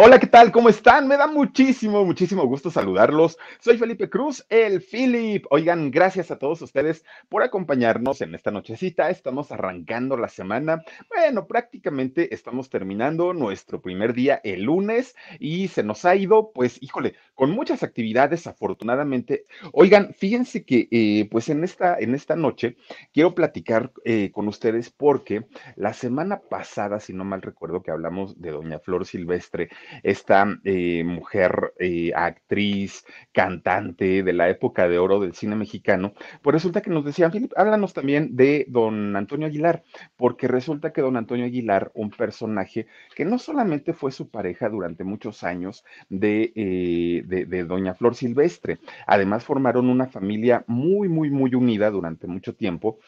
Hola, ¿qué tal? ¿Cómo están? Me da muchísimo, muchísimo gusto saludarlos. Soy Felipe Cruz, el Philip. Oigan, gracias a todos ustedes por acompañarnos en esta nochecita. Estamos arrancando la semana. Bueno, prácticamente estamos terminando nuestro primer día el lunes y se nos ha ido, pues, híjole, con muchas actividades, afortunadamente. Oigan, fíjense que, eh, pues, en esta, en esta noche quiero platicar eh, con ustedes porque la semana pasada, si no mal recuerdo, que hablamos de Doña Flor Silvestre, esta eh, mujer, eh, actriz, cantante de la época de oro del cine mexicano, pues resulta que nos decían, Philip, háblanos también de don Antonio Aguilar, porque resulta que don Antonio Aguilar, un personaje que no solamente fue su pareja durante muchos años de, eh, de, de doña Flor Silvestre, además formaron una familia muy, muy, muy unida durante mucho tiempo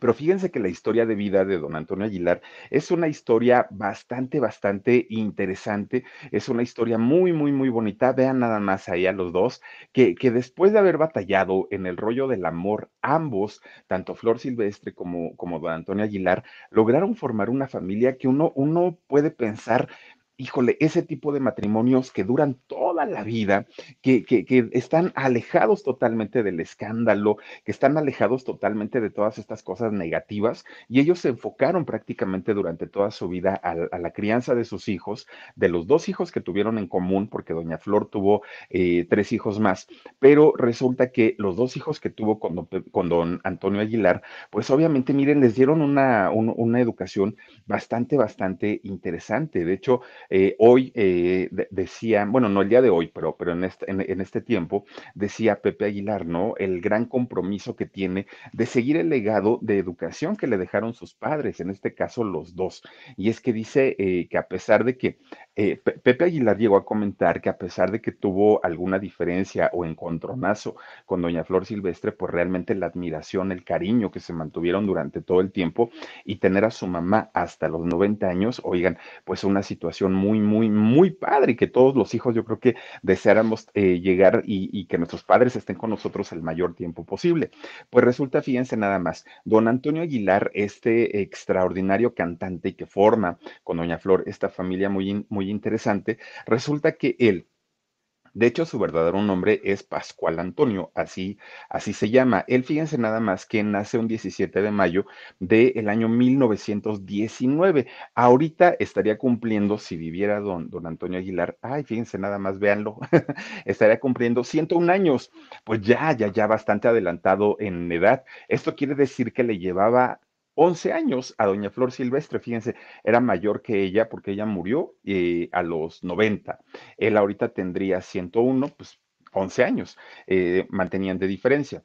pero fíjense que la historia de vida de don Antonio Aguilar es una historia bastante, bastante interesante, es una historia muy, muy, muy bonita. Vean nada más ahí a los dos, que, que después de haber batallado en el rollo del amor, ambos, tanto Flor Silvestre como, como don Antonio Aguilar, lograron formar una familia que uno, uno puede pensar híjole, ese tipo de matrimonios que duran toda la vida, que, que, están alejados totalmente del escándalo, que están alejados totalmente de todas estas cosas negativas, y ellos se enfocaron prácticamente durante toda su vida a, la crianza de sus hijos, de los dos hijos que tuvieron en común, porque doña Flor tuvo eh, tres hijos más, pero resulta que los dos hijos que tuvo con don, con don Antonio Aguilar, pues obviamente, miren, les dieron una, un, una educación bastante, bastante interesante. De hecho, eh, hoy eh, de, decía, bueno, no el día de hoy, pero, pero en, este, en, este tiempo, decía Pepe Aguilar, ¿no? El gran compromiso que tiene de seguir el legado de educación que le dejaron sus padres, en este caso los dos. Y es que dice eh, que a pesar de que eh, Pepe Aguilar llegó a comentar que a pesar de que tuvo alguna diferencia o encontronazo con doña Flor Silvestre, pues realmente la admiración, el cariño que se mantuvieron durante todo el tiempo y tener a su mamá hasta los 90 años, oigan, pues una situación muy, muy, muy padre y que todos los hijos yo creo que deseáramos eh, llegar y, y, que nuestros padres estén con nosotros el mayor tiempo posible. Pues resulta, fíjense nada más, don Antonio Aguilar, este extraordinario cantante que forma con doña Flor esta familia muy, muy interesante, resulta que él de hecho, su verdadero nombre es Pascual Antonio, así, así se llama. Él, fíjense nada más que nace un 17 de mayo del año 1919. Ahorita estaría cumpliendo, si viviera don, don Antonio Aguilar, ay, fíjense nada más, véanlo, estaría cumpliendo 101 años. Pues ya, ya, ya bastante adelantado en edad. Esto quiere decir que le llevaba 11 años a doña Flor Silvestre, fíjense, era mayor que ella porque ella murió eh, a los 90. Él ahorita tendría 101, pues 11 años, eh, mantenían de diferencia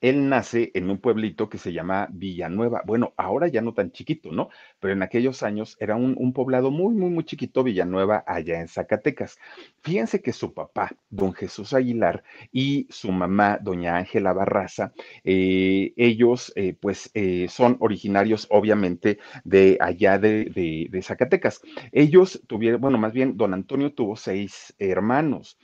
él nace en un pueblito que se llama Villanueva. Bueno, ahora ya no tan chiquito, ¿no? Pero en aquellos años era un, poblado muy, muy, muy chiquito, Villanueva, allá en Zacatecas. Fíjense que su papá, don Jesús Aguilar, y su mamá, doña Ángela Barraza, eh, ellos, eh, pues, eh, son originarios, obviamente, de allá de, de, Zacatecas. Ellos tuvieron, bueno, más bien, don Antonio tuvo seis hermanos.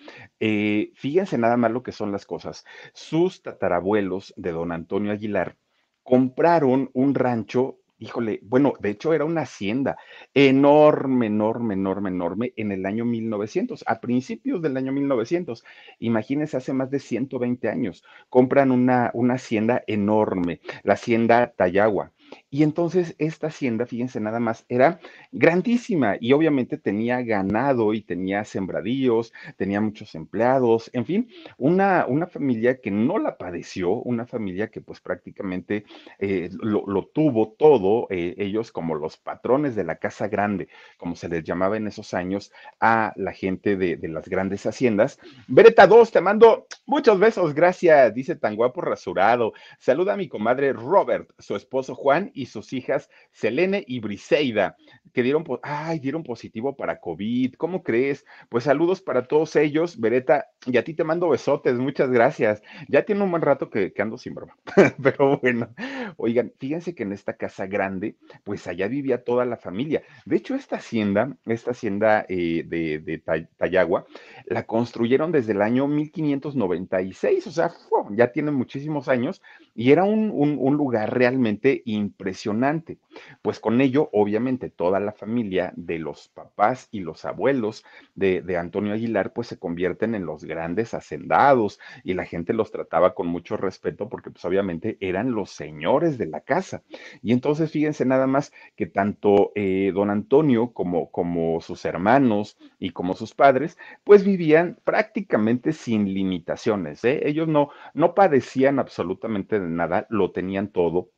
Fíjense nada más lo que son las cosas. Sus tatarabuelos, de don Antonio Aguilar, compraron un rancho, híjole, bueno, de hecho era una hacienda enorme, enorme, enorme, enorme en el año 1900, a principios del año 1900. Imagínense, hace más de 120 años, compran una, una hacienda enorme, la hacienda Tayagua Y entonces esta hacienda, fíjense nada más, era grandísima y obviamente tenía ganado y tenía sembradíos, tenía muchos empleados, en fin, una, una familia que no la padeció, una familia que pues prácticamente eh, lo, tuvo todo, eh, ellos como los patrones de la casa grande, como se les llamaba en esos años a la gente de, de las grandes haciendas. Beretta 2, te mando muchos besos, gracias, dice tan guapo rasurado. Saluda a mi comadre Robert, su esposo Juan y sus hijas Selene y Briseida, que dieron, ay, dieron positivo para COVID. ¿Cómo crees? Pues saludos para todos ellos, Beretta, y a ti te mando besotes, muchas gracias. Ya tiene un buen rato que, ando sin broma, pero bueno, oigan, fíjense que en esta casa grande, pues allá vivía toda la familia. De hecho, esta hacienda, esta hacienda eh, de, de Tayagua, la construyeron desde el año 1596, o sea, ya tiene muchísimos años y era un, un, un, lugar realmente impresionante. Pues con ello, obviamente, toda la familia de los papás y los abuelos de, de, Antonio Aguilar, pues se convierten en los grandes hacendados y la gente los trataba con mucho respeto porque pues obviamente eran los señores de la casa. Y entonces fíjense nada más que tanto eh, don Antonio como, como sus hermanos y como sus padres, pues vivían prácticamente sin limitaciones. ¿eh? Ellos no, no padecían absolutamente de nada, lo tenían todo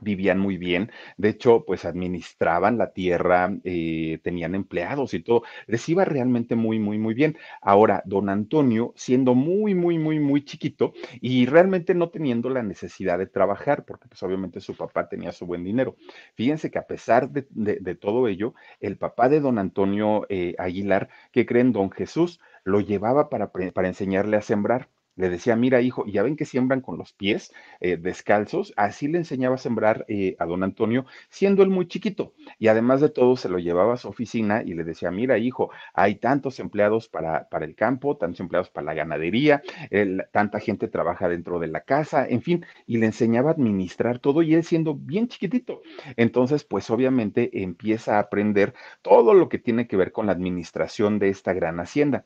vivían muy bien, de hecho, pues administraban la tierra, eh, tenían empleados y todo, les iba realmente muy, muy, muy bien. Ahora, don Antonio, siendo muy, muy, muy, muy chiquito y realmente no teniendo la necesidad de trabajar, porque pues obviamente su papá tenía su buen dinero. Fíjense que a pesar de, todo ello, el papá de don Antonio eh, Aguilar, que creen don Jesús, lo llevaba para, para enseñarle a sembrar le decía, mira hijo, ya ven que siembran con los pies eh, descalzos, así le enseñaba a sembrar eh, a don Antonio, siendo él muy chiquito. Y además de todo, se lo llevaba a su oficina y le decía, mira hijo, hay tantos empleados para, para el campo, tantos empleados para la ganadería, tanta gente trabaja dentro de la casa, en fin, y le enseñaba a administrar todo y él siendo bien chiquitito. Entonces, pues obviamente empieza a aprender todo lo que tiene que ver con la administración de esta gran hacienda.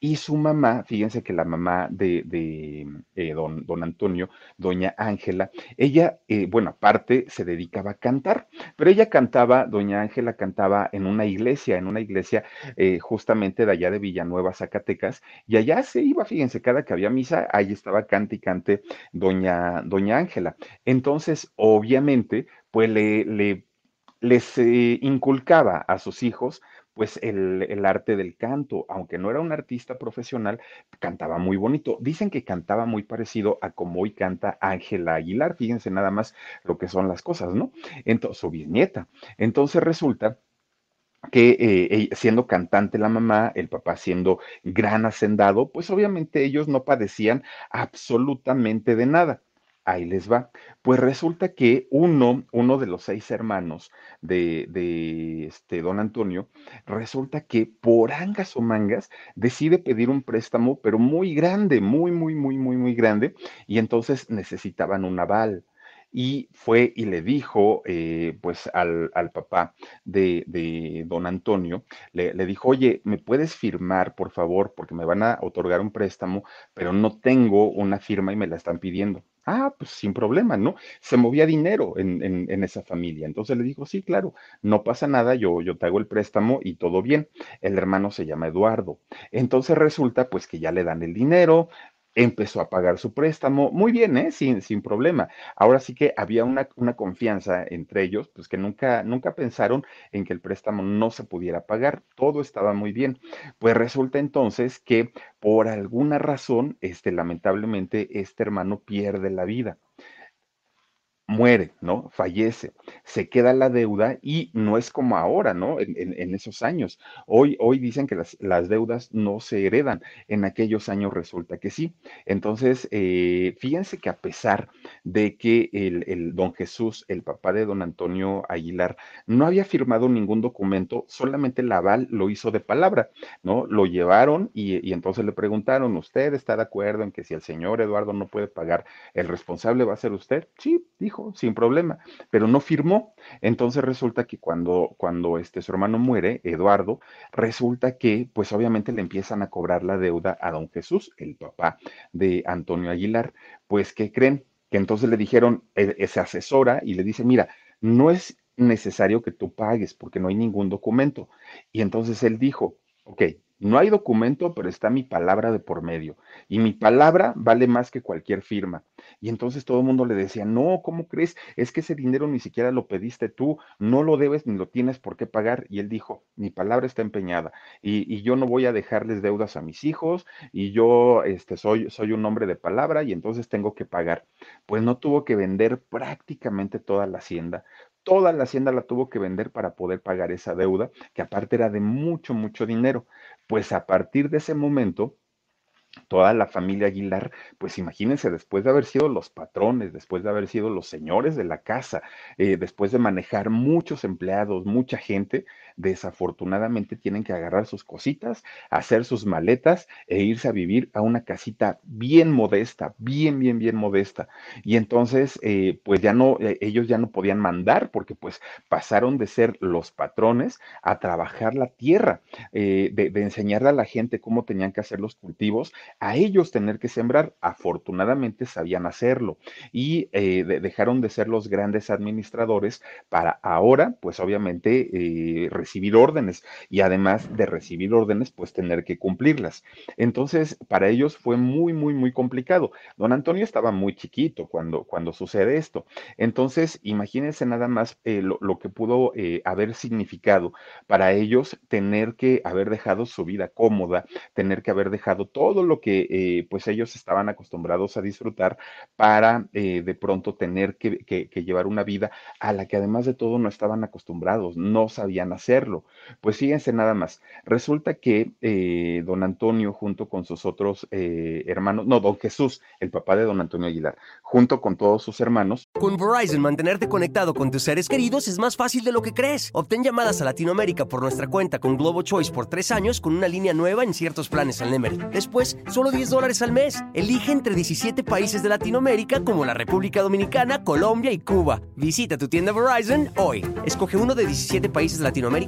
Y su mamá, fíjense que la mamá de, de eh, don, don, Antonio, doña Ángela, ella, eh, bueno, aparte se dedicaba a cantar, pero ella cantaba, doña Ángela cantaba en una iglesia, en una iglesia eh, justamente de allá de Villanueva, Zacatecas, y allá se iba, fíjense, cada que había misa, ahí estaba cante y cante doña, doña Ángela. Entonces, obviamente, pues le, le les inculcaba a sus hijos pues el, el, arte del canto, aunque no era un artista profesional, cantaba muy bonito. Dicen que cantaba muy parecido a como hoy canta Ángela Aguilar, fíjense nada más lo que son las cosas, ¿no? Entonces, su bisnieta. Entonces resulta que eh, siendo cantante la mamá, el papá siendo gran hacendado, pues obviamente ellos no padecían absolutamente de nada ahí les va. Pues resulta que uno, uno de los seis hermanos de, este don Antonio, resulta que por angas o mangas decide pedir un préstamo, pero muy grande, muy, muy, muy, muy, muy grande, y entonces necesitaban un aval y fue y le dijo eh, pues al, al papá de, de, don Antonio, le, le, dijo, oye, ¿me puedes firmar, por favor? Porque me van a otorgar un préstamo, pero no tengo una firma y me la están pidiendo. Ah, pues sin problema, ¿no? Se movía dinero en, en, esa familia. Entonces le dijo, sí, claro, no pasa nada, yo, yo te hago el préstamo y todo bien. El hermano se llama Eduardo. Entonces resulta pues que ya le dan el dinero, empezó a pagar su préstamo, muy bien, ¿eh? sin, sin problema. Ahora sí que había una, una, confianza entre ellos, pues que nunca, nunca pensaron en que el préstamo no se pudiera pagar, todo estaba muy bien. Pues resulta entonces que por alguna razón, este, lamentablemente, este hermano pierde la vida muere, ¿no? Fallece, se queda la deuda y no es como ahora, ¿no? En, esos años. Hoy, hoy dicen que las, las, deudas no se heredan, en aquellos años resulta que sí. Entonces, eh, fíjense que a pesar de que el, el, don Jesús, el papá de don Antonio Aguilar, no había firmado ningún documento, solamente el aval lo hizo de palabra, ¿no? Lo llevaron y, y entonces le preguntaron, ¿usted está de acuerdo en que si el señor Eduardo no puede pagar, el responsable va a ser usted? Sí, dijo sin problema, pero no firmó. Entonces resulta que cuando, cuando este, su hermano muere, Eduardo, resulta que pues obviamente le empiezan a cobrar la deuda a don Jesús, el papá de Antonio Aguilar. Pues, ¿qué creen? Que entonces le dijeron, eh, se asesora y le dice, mira, no es necesario que tú pagues porque no hay ningún documento. Y entonces él dijo, ok, no hay documento, pero está mi palabra de por medio. Y mi palabra vale más que cualquier firma. Y entonces todo el mundo le decía, no, ¿cómo crees? Es que ese dinero ni siquiera lo pediste tú, no lo debes ni lo tienes por qué pagar. Y él dijo, mi palabra está empeñada y, yo no voy a dejarles deudas a mis hijos y yo este, soy un hombre de palabra y entonces tengo que pagar. Pues no tuvo que vender prácticamente toda la hacienda, toda la hacienda la tuvo que vender para poder pagar esa deuda, que aparte era de mucho, mucho dinero. Pues a partir de ese momento, toda la familia Aguilar, pues imagínense, después de haber sido los patrones, después de haber sido los señores de la casa, eh, después de manejar muchos empleados, mucha gente, desafortunadamente tienen que agarrar sus cositas, hacer sus maletas e irse a vivir a una casita bien modesta, bien, bien, bien modesta. Y entonces, eh, pues ya no, eh, ellos ya no podían mandar porque pues pasaron de ser los patrones a trabajar la tierra, de, de enseñarle a la gente cómo tenían que hacer los cultivos a ellos tener que sembrar. Afortunadamente sabían hacerlo y eh, dejaron de ser los grandes administradores para ahora, pues obviamente, eh, recibir órdenes y además de recibir órdenes, pues tener que cumplirlas. Entonces, para ellos fue muy, muy, muy complicado. Don Antonio estaba muy chiquito cuando, cuando sucede esto. Entonces, imagínense nada más eh, lo, lo, que pudo haber significado para ellos tener que haber dejado su vida cómoda, tener que haber dejado todo lo que eh, pues ellos estaban acostumbrados a disfrutar para eh, de pronto tener que, llevar una vida a la que además de todo no estaban acostumbrados, no sabían Pues fíjense nada más, resulta que eh, don Antonio junto con sus otros hermanos, no, don Jesús, el papá de don Antonio Aguilar, junto con todos sus hermanos. Con Verizon, mantenerte conectado con tus seres queridos es más fácil de lo que crees. Obtén llamadas a Latinoamérica por nuestra cuenta con Globo Choice por tres años con una línea nueva en ciertos planes al Nemery. Después, solo 10 dólares al mes. Elige entre 17 países de Latinoamérica como la República Dominicana, Colombia y Cuba. Visita tu tienda Verizon hoy. Escoge uno de 17 países de Latinoamérica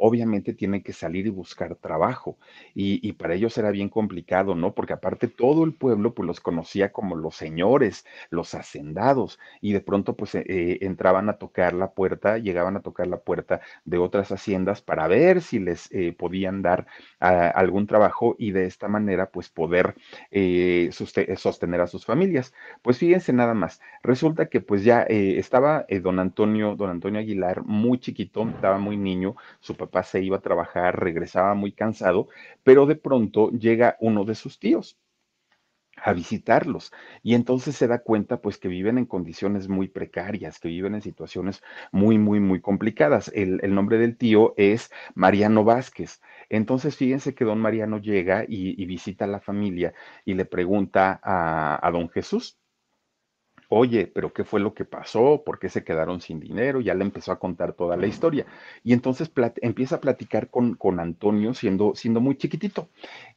obviamente tienen que salir y buscar trabajo. Y, para ellos era bien complicado, ¿no? Porque aparte todo el pueblo pues los conocía como los señores, los hacendados, y de pronto pues eh, eh, entraban a tocar la puerta, llegaban a tocar la puerta de otras haciendas para ver si les eh, podían dar ah, algún trabajo y de esta manera pues poder sostener a sus familias. Pues fíjense nada más, resulta que pues ya estaba don Antonio, don Antonio Aguilar muy chiquito, estaba muy niño, su papá se iba a trabajar, regresaba muy cansado, pero de pronto llega uno de sus tíos a visitarlos y entonces se da cuenta pues que viven en condiciones muy precarias, que viven en situaciones muy, muy, muy complicadas. El, nombre del tío es Mariano Vázquez. Entonces fíjense que don Mariano llega y, visita a la familia y le pregunta a don Jesús, oye, pero ¿qué fue lo que pasó? ¿Por qué se quedaron sin dinero? Ya le empezó a contar toda la historia. Y entonces empieza a platicar con, con Antonio siendo, siendo, muy chiquitito.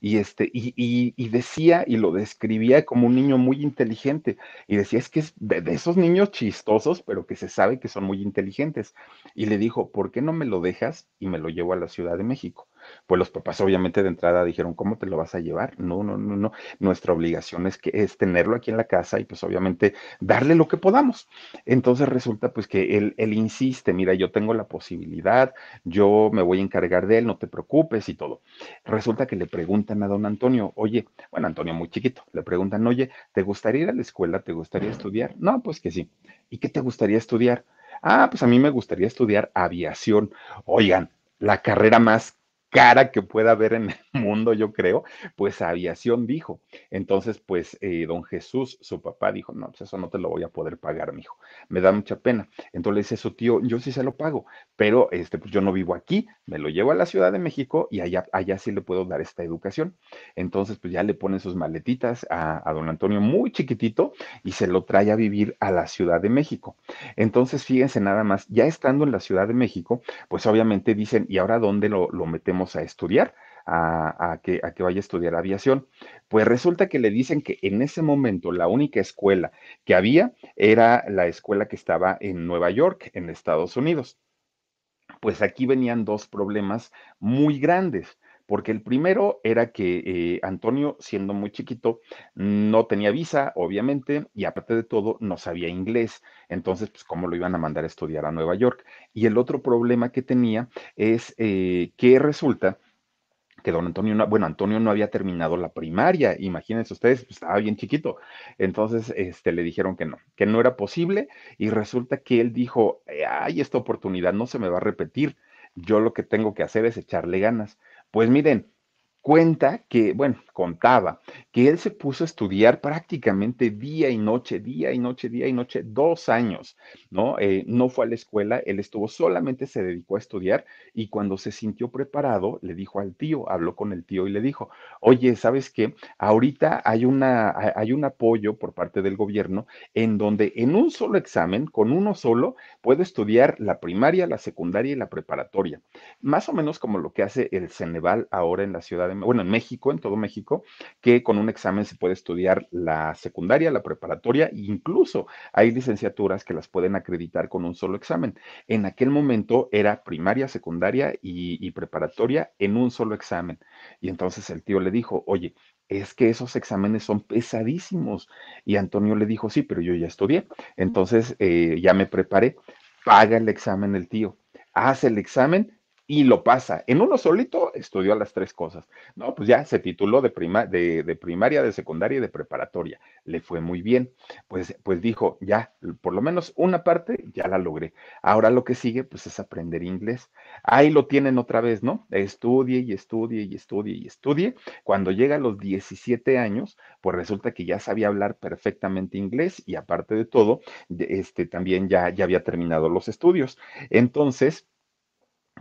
Y, este, y, y, decía y lo describía como un niño muy inteligente. Y decía, es que es de, de, esos niños chistosos, pero que se sabe que son muy inteligentes. Y le dijo, ¿por qué no me lo dejas y me lo llevo a la Ciudad de México? Pues los papás obviamente de entrada dijeron, ¿cómo te lo vas a llevar? No, no, no, no. Nuestra obligación es que es tenerlo aquí en la casa y pues obviamente darle lo que podamos. Entonces resulta pues que él, él insiste, mira, yo tengo la posibilidad, yo me voy a encargar de él, no te preocupes y todo. Resulta que le preguntan a don Antonio, oye, bueno, Antonio muy chiquito, le preguntan, oye, ¿te gustaría ir a la escuela? ¿Te gustaría estudiar? No, pues que sí. ¿Y qué te gustaría estudiar? Ah, pues a mí me gustaría estudiar aviación. Oigan, la carrera más cara que pueda haber en el mundo, yo creo, pues aviación dijo. Entonces, pues eh, don Jesús, su papá, dijo, no, pues eso no te lo voy a poder pagar, mijo. Me da mucha pena. Entonces le dice su tío, yo sí se lo pago, pero este, pues yo no vivo aquí, me lo llevo a la Ciudad de México y allá, allá sí le puedo dar esta educación. Entonces, pues ya le ponen sus maletitas a, don Antonio muy chiquitito y se lo trae a vivir a la Ciudad de México. Entonces, fíjense nada más, ya estando en la Ciudad de México, pues obviamente dicen, ¿y ahora dónde lo metemos? A estudiar, a, que, a que vaya a estudiar aviación. Pues resulta que le dicen que en ese momento la única escuela que había era la escuela que estaba en Nueva York, en Estados Unidos. Pues aquí venían dos problemas muy grandes porque el primero era que eh, Antonio, siendo muy chiquito, no tenía visa, obviamente, y aparte de todo, no sabía inglés. Entonces, pues, ¿cómo lo iban a mandar a estudiar a Nueva York? Y el otro problema que tenía es eh, que resulta que don Antonio, no, bueno, Antonio no había terminado la primaria, imagínense ustedes, pues, estaba bien chiquito. Entonces, este, le dijeron que no, que no era posible y resulta que él dijo, ay, esta oportunidad no se me va a repetir, yo lo que tengo que hacer es echarle ganas. Pues miren, cuenta que, bueno, contaba que él se puso a estudiar prácticamente día y noche, día y noche, día y noche, dos años, ¿no? Eh, no fue a la escuela, él estuvo, solamente se dedicó a estudiar y cuando se sintió preparado, le dijo al tío, habló con el tío y le dijo, oye, ¿sabes qué? Ahorita hay, una, hay un apoyo por parte del gobierno en donde en un solo examen, con uno solo, puede estudiar la primaria, la secundaria y la preparatoria. Más o menos como lo que hace el Ceneval ahora en la ciudad de bueno, en México, en todo México, que con un examen se puede estudiar la secundaria, la preparatoria, e incluso hay licenciaturas que las pueden acreditar con un solo examen. En aquel momento era primaria, secundaria y, y preparatoria en un solo examen. Y entonces el tío le dijo, oye, es que esos exámenes son pesadísimos. Y Antonio le dijo, sí, pero yo ya estudié. Entonces eh, ya me preparé. Paga el examen el tío. Hace el examen y lo pasa. En uno solito estudió las tres cosas. No, pues ya se tituló de, prima, de, de, primaria, de secundaria y de preparatoria. Le fue muy bien. Pues, pues dijo, ya, por lo menos una parte ya la logré. Ahora lo que sigue, pues es aprender inglés. Ahí lo tienen otra vez, ¿no? Estudie y estudie y estudie y estudie. Cuando llega a los 17 años, pues resulta que ya sabía hablar perfectamente inglés y aparte de todo, este, también ya, ya había terminado los estudios. Entonces,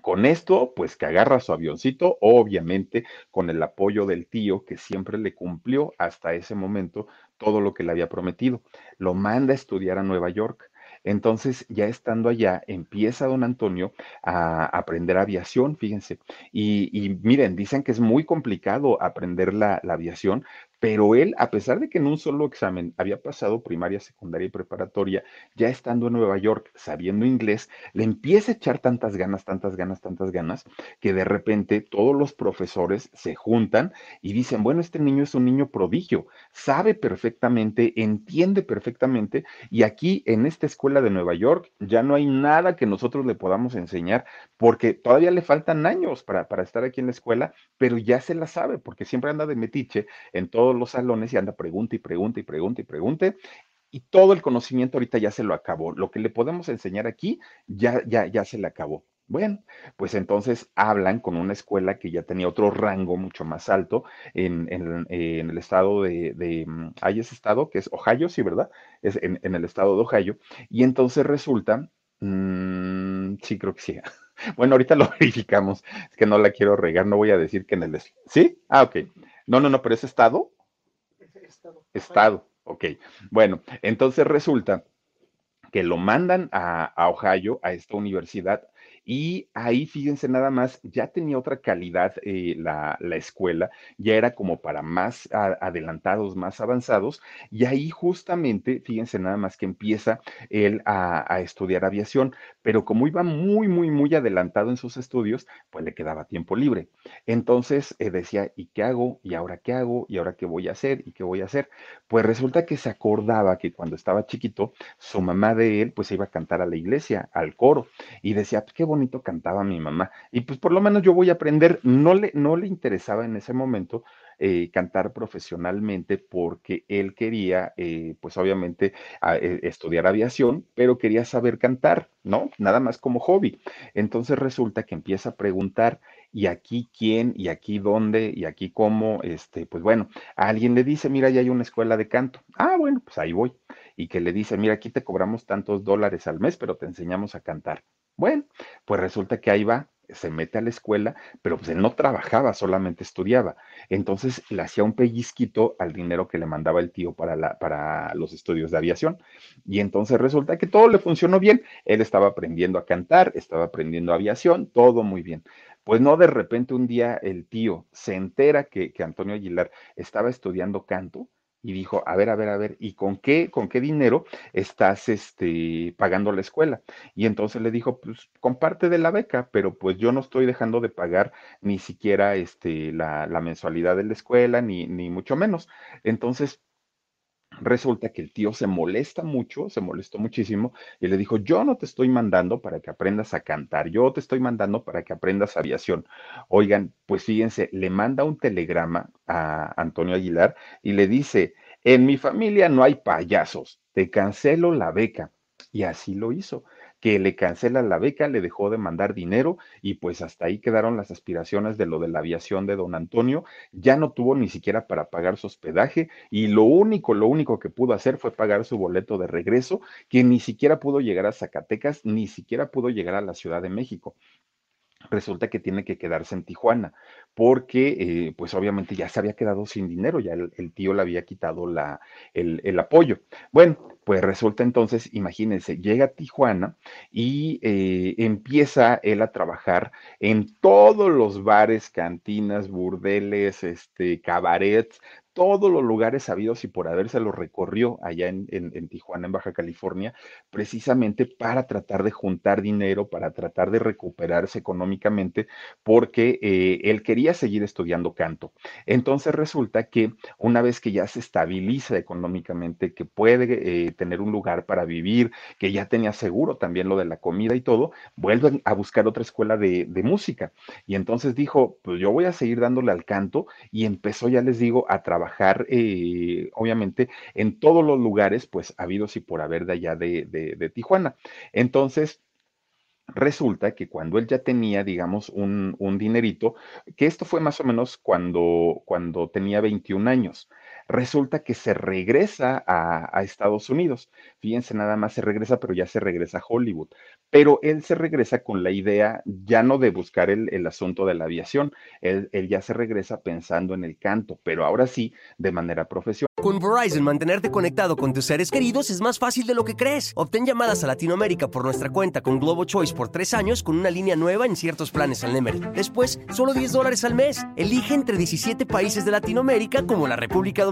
con esto, pues que agarra su avioncito, obviamente con el apoyo del tío que siempre le cumplió hasta ese momento todo lo que le había prometido. Lo manda a estudiar a Nueva York. Entonces, ya estando allá, empieza don Antonio a aprender aviación, fíjense. Y, miren, dicen que es muy complicado aprender la, aviación pero él, a pesar de que en un solo examen había pasado primaria, secundaria y preparatoria, ya estando en Nueva York, sabiendo inglés, le empieza a echar tantas ganas, tantas ganas, tantas ganas, que de repente todos los profesores se juntan y dicen, bueno, este niño es un niño prodigio, sabe perfectamente, entiende perfectamente, y aquí en esta escuela de Nueva York ya no hay nada que nosotros le podamos enseñar, porque todavía le faltan años para, para estar aquí en la escuela, pero ya se la sabe, porque siempre anda de metiche en todo los salones y anda pregunta y pregunta y pregunta y pregunte. Y todo el conocimiento ahorita ya se lo acabó. Lo que le podemos enseñar aquí ya, ya, ya se le acabó. Bueno, pues entonces hablan con una escuela que ya tenía otro rango mucho más alto en, en, el estado de, de, mm, hay ese estado que es Ohio, sí, ¿verdad? Es en, en el estado de Ohio. Y entonces resulta, mmm, sí, creo que sí. Bueno, ahorita lo verificamos. Es que no la quiero regar, no voy a decir que en el... ¿Sí? Ah, ok. No, no, no, pero es estado. Estado. Estado, ok. Bueno, entonces resulta que lo mandan a, a, Ohio, a esta universidad, y ahí, fíjense nada más, ya tenía otra calidad eh, la, la, escuela, ya era como para más adelantados, más avanzados, y ahí justamente, fíjense nada más que empieza él a, a, estudiar aviación, pero como iba muy, muy, muy adelantado en sus estudios, pues le quedaba tiempo libre. Entonces eh, decía, ¿y qué hago? ¿Y ahora qué hago? ¿Y ahora qué voy a hacer? ¿Y qué voy a hacer? Pues resulta que se acordaba que cuando estaba chiquito, su mamá de él, pues iba a cantar a la iglesia, al coro, y decía, pues qué bonito cantaba mi mamá. Y pues por lo menos yo voy a aprender. No le, no le interesaba en ese momento eh, cantar profesionalmente porque él quería, eh, pues obviamente, eh, estudiar aviación, pero quería saber cantar, ¿no? Nada más como hobby. Entonces resulta que empieza a preguntar, ¿y aquí quién? ¿Y aquí dónde? ¿Y aquí cómo? Este, pues bueno, alguien le dice, mira, ya hay una escuela de canto. Ah, bueno, pues ahí voy. Y que le dice, mira, aquí te cobramos tantos dólares al mes, pero te enseñamos a cantar. Bueno, pues resulta que ahí va, se mete a la escuela, pero pues él no trabajaba, solamente estudiaba. Entonces le hacía un pellizquito al dinero que le mandaba el tío para, la, para los estudios de aviación. Y entonces resulta que todo le funcionó bien. Él estaba aprendiendo a cantar, estaba aprendiendo aviación, todo muy bien. Pues no, de repente un día el tío se entera que, que Antonio Aguilar estaba estudiando canto y dijo, a ver, a ver, a ver, ¿y con qué, con qué dinero estás este, pagando la escuela? Y entonces le dijo, pues comparte de la beca, pero pues yo no estoy dejando de pagar ni siquiera este, la, la mensualidad de la escuela, ni, ni mucho menos. Entonces, Resulta que el tío se molesta mucho, se molestó muchísimo y le dijo, yo no te estoy mandando para que aprendas a cantar, yo te estoy mandando para que aprendas aviación. Oigan, pues fíjense, le manda un telegrama a Antonio Aguilar y le dice, en mi familia no hay payasos, te cancelo la beca. Y así lo hizo que le cancela la beca, le dejó de mandar dinero y pues hasta ahí quedaron las aspiraciones de lo de la aviación de don Antonio. Ya no tuvo ni siquiera para pagar su hospedaje y lo único, lo único que pudo hacer fue pagar su boleto de regreso, que ni siquiera pudo llegar a Zacatecas, ni siquiera pudo llegar a la Ciudad de México resulta que tiene que quedarse en Tijuana, porque eh, pues obviamente ya se había quedado sin dinero, ya el, tío le había quitado la, el, el, apoyo. Bueno, pues resulta entonces, imagínense, llega a Tijuana y eh, empieza él a trabajar en todos los bares, cantinas, burdeles, este, cabarets todos los lugares sabidos y por haberse lo recorrió allá en, Tijuana, en Baja California, precisamente para tratar de juntar dinero, para tratar de recuperarse económicamente, porque eh, él quería seguir estudiando canto. Entonces resulta que una vez que ya se estabiliza económicamente, que puede eh, tener un lugar para vivir, que ya tenía seguro también lo de la comida y todo, vuelve a buscar otra escuela de, de música. Y entonces dijo, pues yo voy a seguir dándole al canto y empezó, ya les digo, a trabajar trabajar, eh, obviamente, en todos los lugares, pues, habidos y por haber de allá de, de Tijuana. Entonces, Resulta que cuando él ya tenía, digamos, un, un, dinerito, que esto fue más o menos cuando, cuando tenía 21 años, resulta que se regresa a, Estados Unidos. Fíjense, nada más se regresa, pero ya se regresa a Hollywood. Pero él se regresa con la idea ya no de buscar el, asunto de la aviación, él, él ya se regresa pensando en el canto, pero ahora sí, de manera profesional. Con Verizon, mantenerte conectado con tus seres queridos es más fácil de lo que crees. Obtén llamadas a Latinoamérica por nuestra cuenta con Globo Choice por tres años con una línea nueva en ciertos planes al Nemer. Después, solo 10 dólares al mes. Elige entre 17 países de Latinoamérica como la República Dominicana,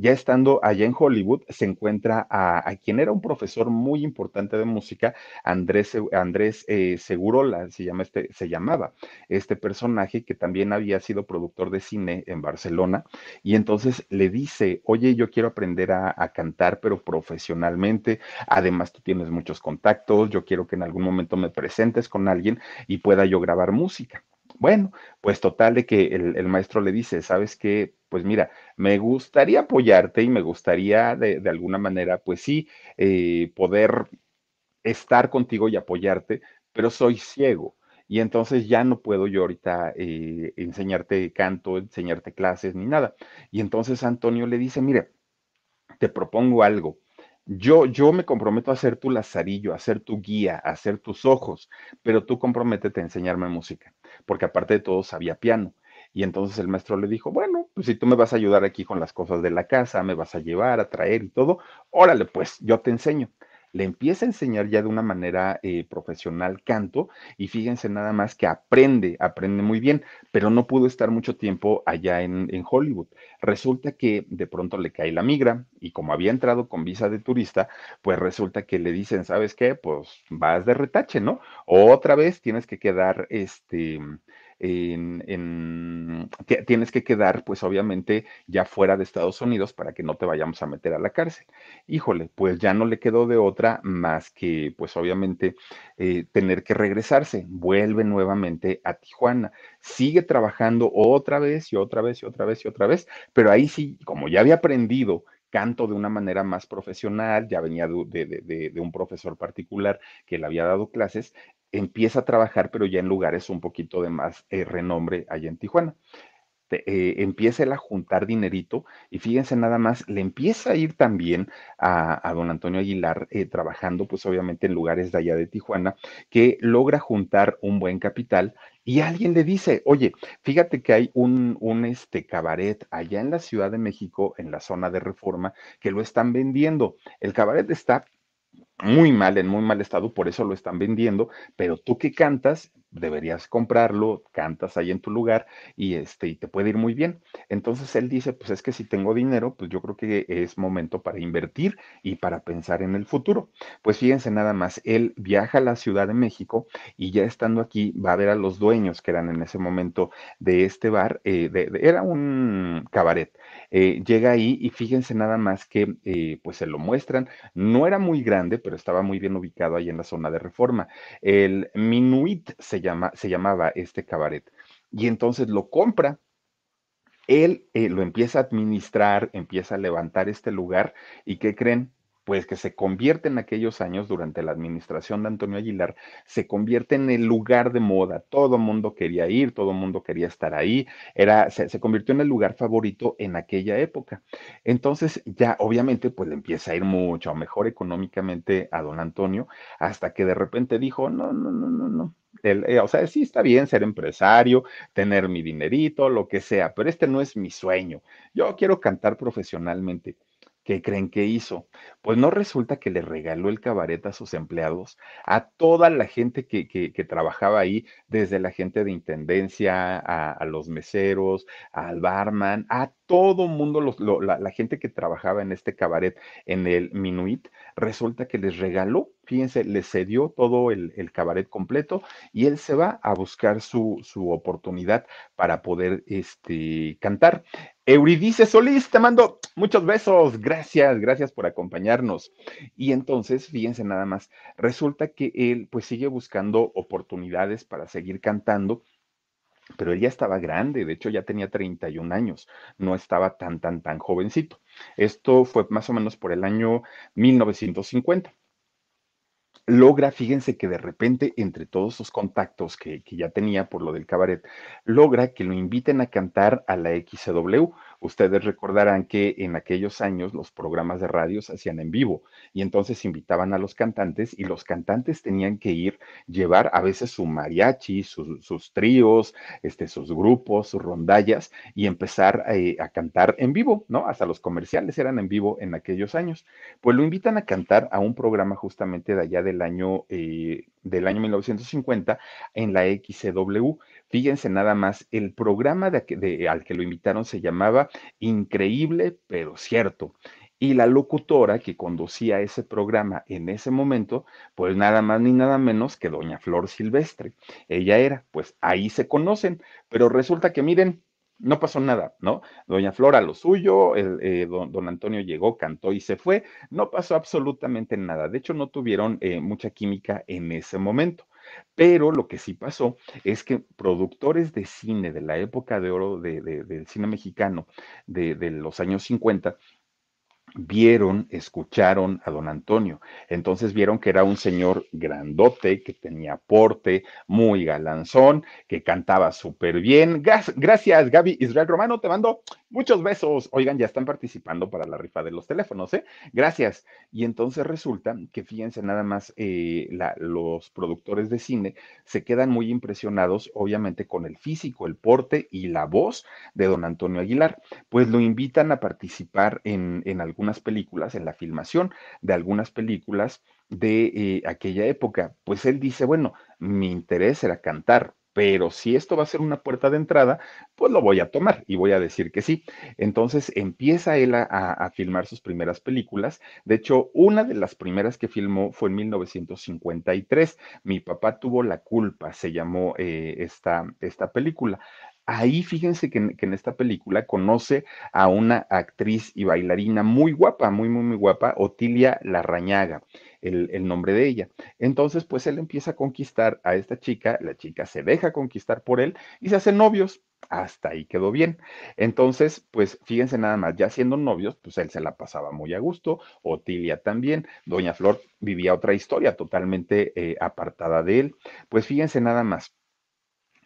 Ya estando allá en Hollywood, se encuentra a, quien era un profesor muy importante de música, Andrés, Andrés eh, Segurola, se, llama este, se llamaba este personaje que también había sido productor de cine en Barcelona. Y entonces le dice, oye, yo quiero aprender a, a cantar, pero profesionalmente. Además, tú tienes muchos contactos, yo quiero que en algún momento me presentes con alguien y pueda yo grabar música. Bueno, pues total de que el, maestro le dice, ¿sabes qué? Pues mira, me gustaría apoyarte y me gustaría de, alguna manera, pues sí, eh, poder estar contigo y apoyarte, pero soy ciego. Y entonces ya no puedo yo ahorita eh, enseñarte canto, enseñarte clases ni nada. Y entonces Antonio le dice, mire, te propongo algo. Yo, yo me comprometo a ser tu lazarillo, a ser tu guía, a ser tus ojos, pero tú comprométete a enseñarme música, porque aparte de todo sabía piano. Y entonces el maestro le dijo, bueno, pues si tú me vas a ayudar aquí con las cosas de la casa, me vas a llevar, a traer y todo, órale, pues yo te enseño le empieza a enseñar ya de una manera eh, profesional canto y fíjense nada más que aprende, aprende muy bien, pero no pudo estar mucho tiempo allá en, en Hollywood. Resulta que de pronto le cae la migra y como había entrado con visa de turista, pues resulta que le dicen, ¿sabes qué? Pues vas de retache, ¿no? Otra vez tienes que quedar, este, en, tienes que quedar, pues obviamente, ya fuera de Estados Unidos para que no te vayamos a meter a la cárcel. Híjole, pues ya no le quedó de otra más que, pues obviamente, eh, tener que regresarse. Vuelve nuevamente a Tijuana. Sigue trabajando otra vez y otra vez y otra vez y otra vez, pero ahí sí, como ya había aprendido canto de una manera más profesional, ya venía de, un profesor particular que le había dado clases, empieza a trabajar, pero ya en lugares un poquito de más eh, renombre allá en Tijuana. Eh, empieza a juntar dinerito y fíjense nada más, le empieza a ir también a, don Antonio Aguilar eh, trabajando pues obviamente en lugares de allá de Tijuana, que logra juntar un buen capital Y alguien le dice, oye, fíjate que hay un, un este cabaret allá en la Ciudad de México, en la zona de Reforma, que lo están vendiendo. El cabaret está muy mal, en muy mal estado, por eso lo están vendiendo, pero tú que cantas, deberías comprarlo, cantas ahí en tu lugar y este y te puede ir muy bien. Entonces él dice, pues es que si tengo dinero, pues yo creo que es momento para invertir y para pensar en el futuro. Pues fíjense nada más, él viaja a la Ciudad de México y ya estando aquí va a ver a los dueños que eran en ese momento de este bar, eh, era un cabaret. Eh, llega ahí y fíjense nada más que eh, pues se lo muestran, no era muy grande, pero estaba muy bien ubicado ahí en la zona de reforma. El Minuit se llama, se llamaba este cabaret. Y entonces lo compra. Él eh, lo empieza a administrar, empieza a levantar este lugar y ¿qué creen? Pues que se convierte en aquellos años, durante la administración de Antonio Aguilar, se convierte en el lugar de moda. Todo mundo quería ir, todo mundo quería estar ahí. Era, se, se, convirtió en el lugar favorito en aquella época. Entonces, ya obviamente, pues le empieza a ir mucho mejor económicamente a don Antonio, hasta que de repente dijo: No, no, no, no, no. El, eh, o sea, sí está bien ser empresario, tener mi dinerito, lo que sea, pero este no es mi sueño. Yo quiero cantar profesionalmente. ¿Qué creen que hizo? Pues no resulta que le regaló el cabaret a sus empleados, a toda la gente que, que, trabajaba ahí, desde la gente de intendencia, a, los meseros, al barman, a todo mundo, los, lo, la, la, gente que trabajaba en este cabaret, en el Minuit, resulta que les regaló, fíjense, les cedió todo el, el cabaret completo y él se va a buscar su, su oportunidad para poder este, cantar. Euridice Solís, te mando muchos besos, gracias, gracias por acompañarnos. Y entonces, fíjense nada más, resulta que él pues sigue buscando oportunidades para seguir cantando pero él ya estaba grande, de hecho ya tenía 31 años, no estaba tan, tan, tan jovencito. Esto fue más o menos por el año 1950 logra, fíjense que de repente, entre todos sus contactos que, que, ya tenía por lo del cabaret, logra que lo inviten a cantar a la XW. Ustedes recordarán que en aquellos años los programas de radio se hacían en vivo y entonces invitaban a los cantantes y los cantantes tenían que ir, llevar a veces su mariachi, sus, tríos, este, sus grupos, sus rondallas y empezar eh, a cantar en vivo, ¿no? Hasta los comerciales eran en vivo en aquellos años. Pues lo invitan a cantar a un programa justamente de allá del año, eh, del año 1950 en la XCW. Fíjense nada más, el programa al que lo invitaron se llamaba Increíble pero cierto. Y la locutora que conducía ese programa en ese momento, pues nada más ni nada menos que doña Flor Silvestre. Ella era, pues ahí se conocen, pero resulta que miren, no pasó nada, ¿no? Doña Flora lo suyo, el, eh, don, don, Antonio llegó, cantó y se fue, no pasó absolutamente nada. De hecho, no tuvieron eh, mucha química en ese momento. Pero lo que sí pasó es que productores de cine de la época de oro de, de, del cine mexicano de, de los años 50 vieron, escucharon a don Antonio. Entonces vieron que era un señor grandote, que tenía porte, muy galanzón, que cantaba súper bien. Gracias, Gaby Israel Romano, te mando muchos besos. Oigan, ya están participando para la rifa de los teléfonos, ¿eh? Gracias. Y entonces resulta que, fíjense nada más, eh, la, los productores de cine se quedan muy impresionados, obviamente, con el físico, el porte y la voz de don Antonio Aguilar. Pues lo invitan a participar en, en algunas películas, en la filmación de algunas películas de eh, aquella época. Pues él dice, bueno, mi interés era cantar, pero si esto va a ser una puerta de entrada, pues lo voy a tomar y voy a decir que sí. Entonces empieza él a, filmar sus primeras películas. De hecho, una de las primeras que filmó fue en 1953. Mi papá tuvo la culpa, se llamó eh, esta, esta película. Ahí fíjense que, que, en esta película conoce a una actriz y bailarina muy guapa, muy, muy, muy guapa, Otilia Larrañaga, el, nombre de ella. Entonces, pues él empieza a conquistar a esta chica, la chica se deja conquistar por él y se hacen novios. Hasta ahí quedó bien. Entonces, pues fíjense nada más, ya siendo novios, pues él se la pasaba muy a gusto, Otilia también, Doña Flor vivía otra historia totalmente eh, apartada de él. Pues fíjense nada más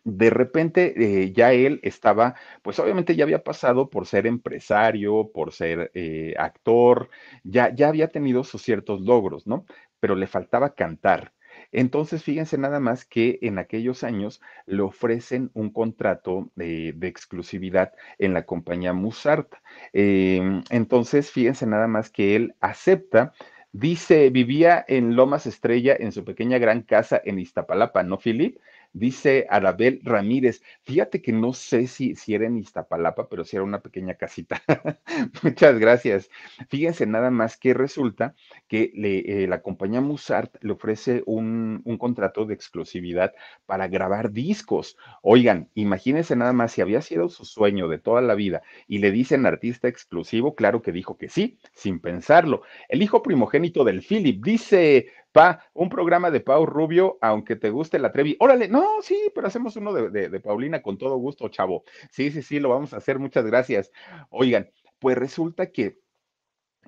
de repente eh, ya él estaba, pues obviamente ya había pasado por ser empresario, por ser eh, actor, ya, ya había tenido sus ciertos logros, ¿no? Pero le faltaba cantar. Entonces, fíjense nada más que en aquellos años le ofrecen un contrato de, de exclusividad en la compañía Musart. Em, entonces, fíjense nada más que él acepta Dice, vivía en Lomas Estrella en su pequeña gran casa en Iztapalapa, ¿no, Philip? Dice Arabel Ramírez, fíjate que no sé si, si era en Iztapalapa, pero si era una pequeña casita. Muchas gracias. Fíjense nada más que resulta que le, eh, la compañía Musart le ofrece un, un, contrato de exclusividad para grabar discos. Oigan, imagínense nada más si había sido su sueño de toda la vida y le dicen artista exclusivo, claro que dijo que sí, sin pensarlo. El hijo primogénito del Philip dice Pa, un programa de Pau Rubio, aunque te guste la Trevi. Órale, no, sí, pero hacemos uno de, de, Paulina con todo gusto, chavo. Sí, sí, sí, lo vamos a hacer, muchas gracias. Oigan, pues resulta que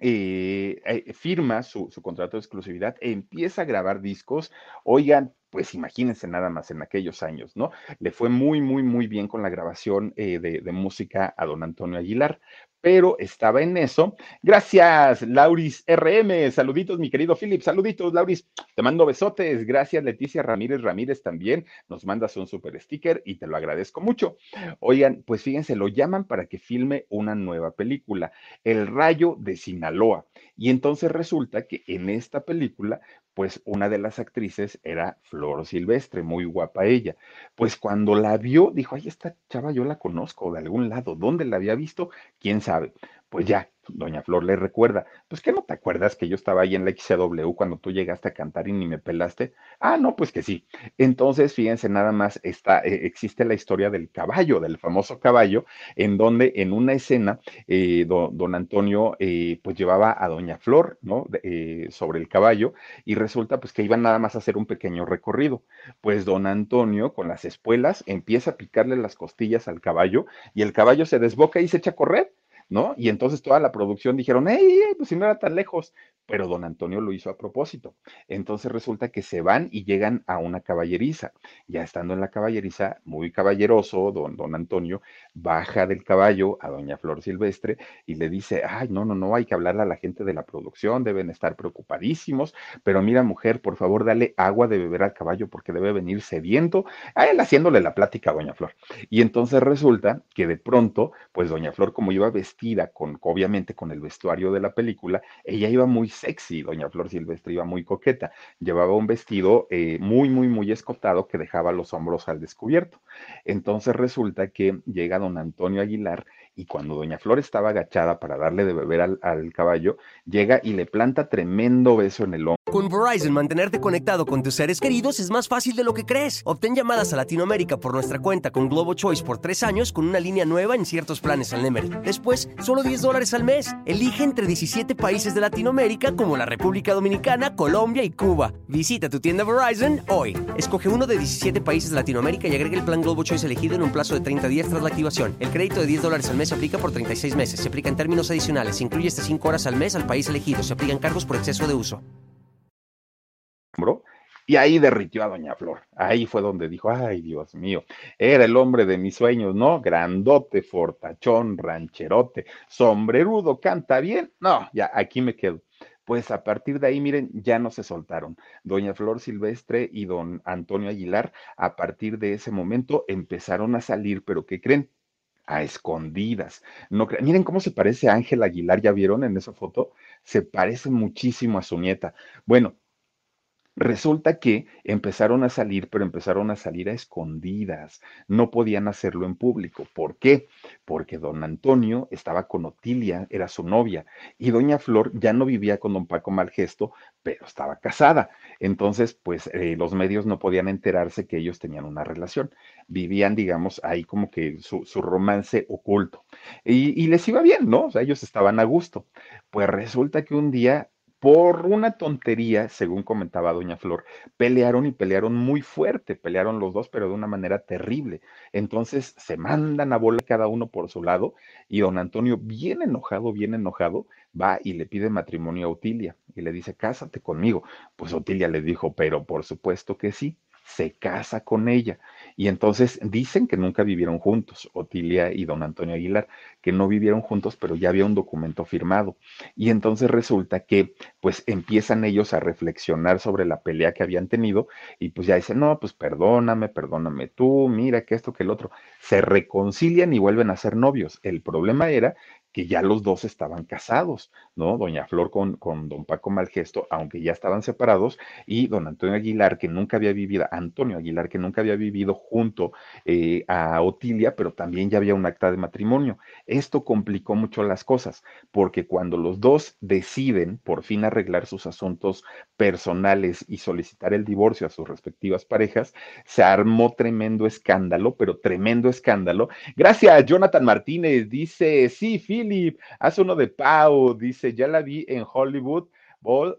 eh, eh, firma su, su, contrato de exclusividad, empieza a grabar discos. Oigan, pues imagínense nada más en aquellos años, ¿no? Le fue muy, muy, muy bien con la grabación eh, de, música a don Antonio Aguilar pero estaba en eso. Gracias, Lauris RM. Saluditos, mi querido Philip. Saluditos, Lauris. Te mando besotes. Gracias, Leticia Ramírez Ramírez también. Nos mandas un super sticker y te lo agradezco mucho. Oigan, pues fíjense, lo llaman para que filme una nueva película, El Rayo de Sinaloa. Y entonces resulta que en esta película, pues una de las actrices era Flor Silvestre, muy guapa ella. Pues cuando la vio, dijo, ay, esta chava yo la conozco de algún lado. ¿Dónde la había visto? ¿Quién sabe? Pues ya, doña Flor le recuerda, pues que no te acuerdas que yo estaba ahí en la XCW cuando tú llegaste a cantar y ni me pelaste. Ah, no, pues que sí. Entonces, fíjense, nada más está, eh, existe la historia del caballo, del famoso caballo, en donde en una escena eh, don Antonio eh, pues llevaba a doña Flor, ¿no? Eh, sobre el caballo y resulta pues que iban nada más a hacer un pequeño recorrido. Pues don Antonio con las espuelas empieza a picarle las costillas al caballo y el caballo se desboca y se echa a correr. ¿No? Y entonces toda la producción dijeron, ¡Ey, pues si no era tan lejos! Pero don Antonio lo hizo a propósito. Entonces resulta que se van y llegan a una caballeriza. Ya estando en la caballeriza, muy caballeroso, don, don Antonio baja del caballo a doña Flor Silvestre y le dice, ay, no, no, no, hay que hablarle a la gente de la producción, deben estar preocupadísimos, pero mira, mujer, por favor, dale agua de beber al caballo porque debe venir sediento, a él haciéndole la plática a doña Flor. Y entonces resulta que de pronto, pues doña Flor, como iba vestida, vestida con, obviamente, con el vestuario de la película, ella iba muy sexy, doña Flor Silvestre iba muy coqueta, llevaba un vestido eh, muy, muy, muy escotado que dejaba los hombros al descubierto. Entonces resulta que llega don Antonio Aguilar y cuando doña Flor estaba agachada para darle de beber al, al, caballo, llega y le planta tremendo beso en el hombro. Con Verizon, mantenerte conectado con tus seres queridos es más fácil de lo que crees. Obtén llamadas a Latinoamérica por nuestra cuenta con Globo Choice por tres años con una línea nueva en ciertos planes al Nemery. Después, solo 10 dólares al mes. Elige entre 17 países de Latinoamérica como la República Dominicana, Colombia y Cuba. Visita tu tienda Verizon hoy. Escoge uno de 17 países de Latinoamérica y agrega el plan Globo Choice elegido en un plazo de 30 días tras la activación. El crédito de 10 dólares al mes se aplica por 36 meses. Se aplica en términos adicionales. Se incluye hasta 5 horas al mes al país elegido. Se aplican cargos por exceso de uso. Y ahí derritió a Doña Flor. Ahí fue donde dijo, ay Dios mío, era el hombre de mis sueños, ¿no? Grandote, fortachón, rancherote, sombrerudo, canta bien. No, ya, aquí me quedo. Pues a partir de ahí, miren, ya no se soltaron. Doña Flor Silvestre y don Antonio Aguilar, a partir de ese momento empezaron a salir, pero ¿qué creen? A escondidas. No Miren cómo se parece a Ángel Aguilar, ¿ya vieron en esa foto? Se parece muchísimo a su nieta. Bueno, Resulta que empezaron a salir, pero empezaron a salir a escondidas. No podían hacerlo en público. ¿Por qué? Porque don Antonio estaba con Otilia, era su novia, y doña Flor ya no vivía con don Paco Malgesto, pero estaba casada. Entonces, pues eh, los medios no podían enterarse que ellos tenían una relación. Vivían, digamos, ahí como que su, romance oculto. Y, y les iba bien, ¿no? O sea, ellos estaban a gusto. Pues resulta que un día por una tontería, según comentaba doña Flor, pelearon y pelearon muy fuerte, pelearon los dos, pero de una manera terrible. Entonces se mandan a bola cada uno por su lado y don Antonio, bien enojado, bien enojado, va y le pide matrimonio a Otilia y le dice, cásate conmigo. Pues Otilia le dijo, pero por supuesto que sí, se casa con ella. Y entonces dicen que nunca vivieron juntos, Otilia y don Antonio Aguilar, que no vivieron juntos, pero ya había un documento firmado. Y entonces resulta que pues empiezan ellos a reflexionar sobre la pelea que habían tenido y pues ya dicen, no, pues perdóname, perdóname tú, mira que esto, que el otro. Se reconcilian y vuelven a ser novios. El problema era que ya los dos estaban casados, ¿no? Doña Flor con, con don Paco Malgesto, aunque ya estaban separados, y don Antonio Aguilar, que nunca había vivido, Antonio Aguilar, que nunca había vivido junto eh, a Otilia, pero también ya había un acta de matrimonio. Esto complicó mucho las cosas, porque cuando los dos deciden por fin arreglar sus asuntos personales y solicitar el divorcio a sus respectivas parejas, se armó tremendo escándalo, pero tremendo escándalo. Gracias, Jonathan Martínez, dice, sí, Phil, Philip, haz uno de Pau, dice, ya la vi en Hollywood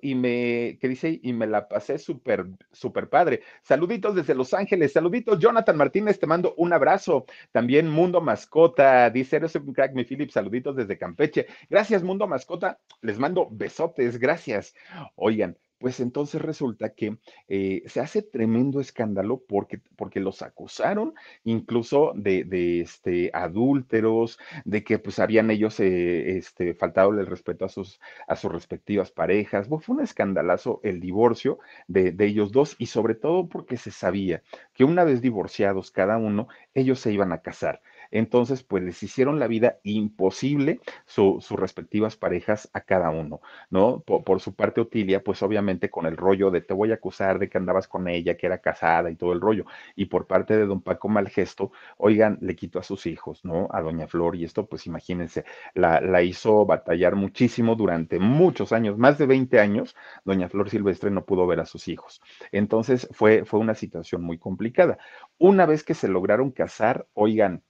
y me, ¿qué dice? Y me la pasé súper, súper padre. Saluditos desde Los Ángeles, saluditos, Jonathan Martínez, te mando un abrazo. También Mundo Mascota, dice, eres un crack, mi Philip, saluditos desde Campeche. Gracias, Mundo Mascota, les mando besotes, gracias. Oigan, pues entonces resulta que eh, se hace tremendo escándalo porque, porque los acusaron incluso de, este, adúlteros, de que pues habían ellos eh, este, faltado el respeto a sus, a sus respectivas parejas. fue un escandalazo el divorcio de, de ellos dos y sobre todo porque se sabía que una vez divorciados cada uno, ellos se iban a casar. Entonces, pues les hicieron la vida imposible sus respectivas parejas a cada uno, ¿no? Por, su parte, Otilia, pues obviamente con el rollo de te voy a acusar de que andabas con ella, que era casada y todo el rollo. Y por parte de don Paco Malgesto, oigan, le quitó a sus hijos, ¿no? A doña Flor y esto, pues imagínense, la, la hizo batallar muchísimo durante muchos años, más de 20 años, doña Flor Silvestre no pudo ver a sus hijos. Entonces fue, fue una situación muy complicada. Una vez que se lograron casar, oigan,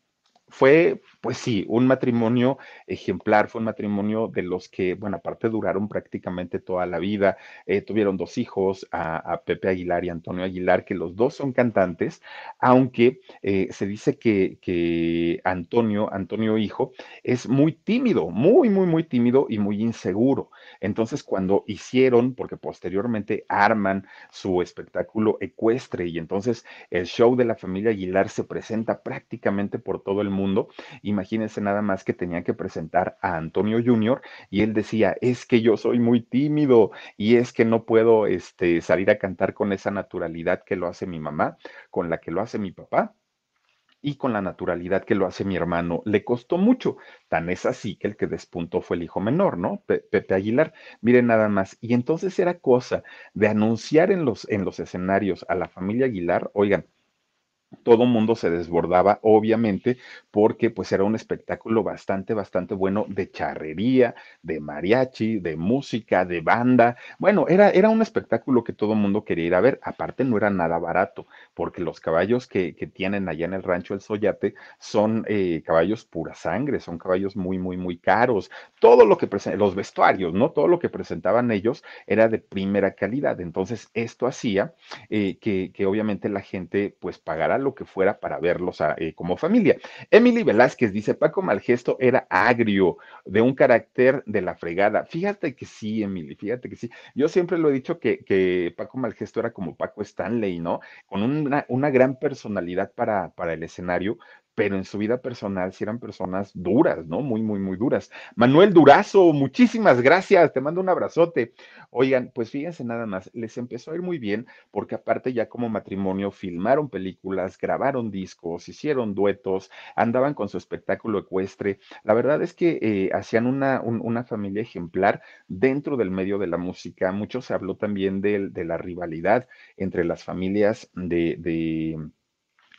fue, pues sí, un matrimonio ejemplar, fue un matrimonio de los que, bueno, aparte duraron prácticamente toda la vida, eh, tuvieron dos hijos, a, Pepe Aguilar y Antonio Aguilar, que los dos son cantantes, aunque eh, se dice que, que Antonio, Antonio hijo, es muy tímido, muy, muy, muy tímido y muy inseguro. Entonces, cuando hicieron, porque posteriormente arman su espectáculo ecuestre y entonces el show de la familia Aguilar se presenta prácticamente por todo el mundo, mundo. Imagínense nada más que tenían que presentar a Antonio Junior y él decía, es que yo soy muy tímido y es que no puedo este, salir a cantar con esa naturalidad que lo hace mi mamá, con la que lo hace mi papá y con la naturalidad que lo hace mi hermano. Le costó mucho. Tan es así que el que despuntó fue el hijo menor, ¿no? Pepe Aguilar. Miren nada más. Y entonces era cosa de anunciar en los, en los escenarios a la familia Aguilar, oigan, todo mundo se desbordaba, obviamente, porque pues era un espectáculo bastante, bastante bueno de charrería, de mariachi, de música, de banda. Bueno, era, era un espectáculo que todo mundo quería ir a ver. Aparte, no era nada barato, porque los caballos que, que tienen allá en el rancho El Soyate son eh, caballos pura sangre, son caballos muy, muy, muy caros. Todo lo que los vestuarios, ¿no? Todo lo que presentaban ellos era de primera calidad. Entonces, esto hacía eh, que, que obviamente la gente pues pagara lo que fuera para verlos eh, como familia. Emily Velázquez dice, Paco Malgesto era agrio, de un carácter de la fregada. Fíjate que sí, Emily, fíjate que sí. Yo siempre lo he dicho que, que Paco Malgesto era como Paco Stanley, ¿no? Con una, una gran personalidad para, para el escenario, pero en su vida personal sí eran personas duras, ¿no? Muy, muy, muy duras. Manuel Durazo, muchísimas gracias, te mando un abrazote. Oigan, pues fíjense nada más, les empezó a ir muy bien porque aparte ya como matrimonio filmaron películas, grabaron discos, hicieron duetos, andaban con su espectáculo ecuestre. La verdad es que eh, hacían una, una familia ejemplar dentro del medio de la música. Mucho se habló también de, la rivalidad entre las familias de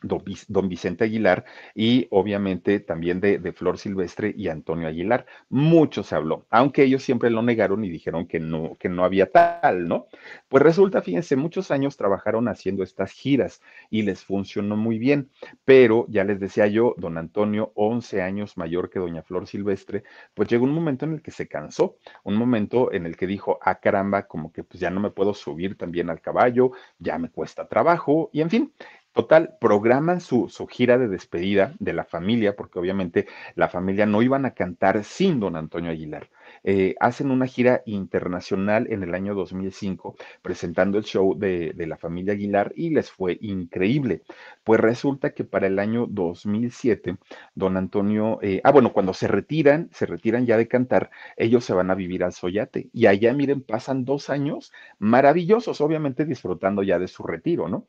don, Vicente Aguilar y obviamente también de, de, Flor Silvestre y Antonio Aguilar. Mucho se habló, aunque ellos siempre lo negaron y dijeron que no, que no había tal, ¿no? Pues resulta, fíjense, muchos años trabajaron haciendo estas giras y les funcionó muy bien, pero ya les decía yo, don Antonio, 11 años mayor que doña Flor Silvestre, pues llegó un momento en el que se cansó, un momento en el que dijo, ah caramba, como que pues ya no me puedo subir también al caballo, ya me cuesta trabajo, y en fin, Total, programan su, su, gira de despedida de la familia, porque obviamente la familia no iban a cantar sin don Antonio Aguilar. eh, hacen una gira internacional en el año 2005 presentando el show de, de la familia Aguilar y les fue increíble. Pues resulta que para el año 2007, don Antonio, eh, ah, bueno, cuando se retiran, se retiran ya de cantar, ellos se van a vivir al Soyate. Y allá, miren, pasan dos años maravillosos, obviamente disfrutando ya de su retiro, ¿no?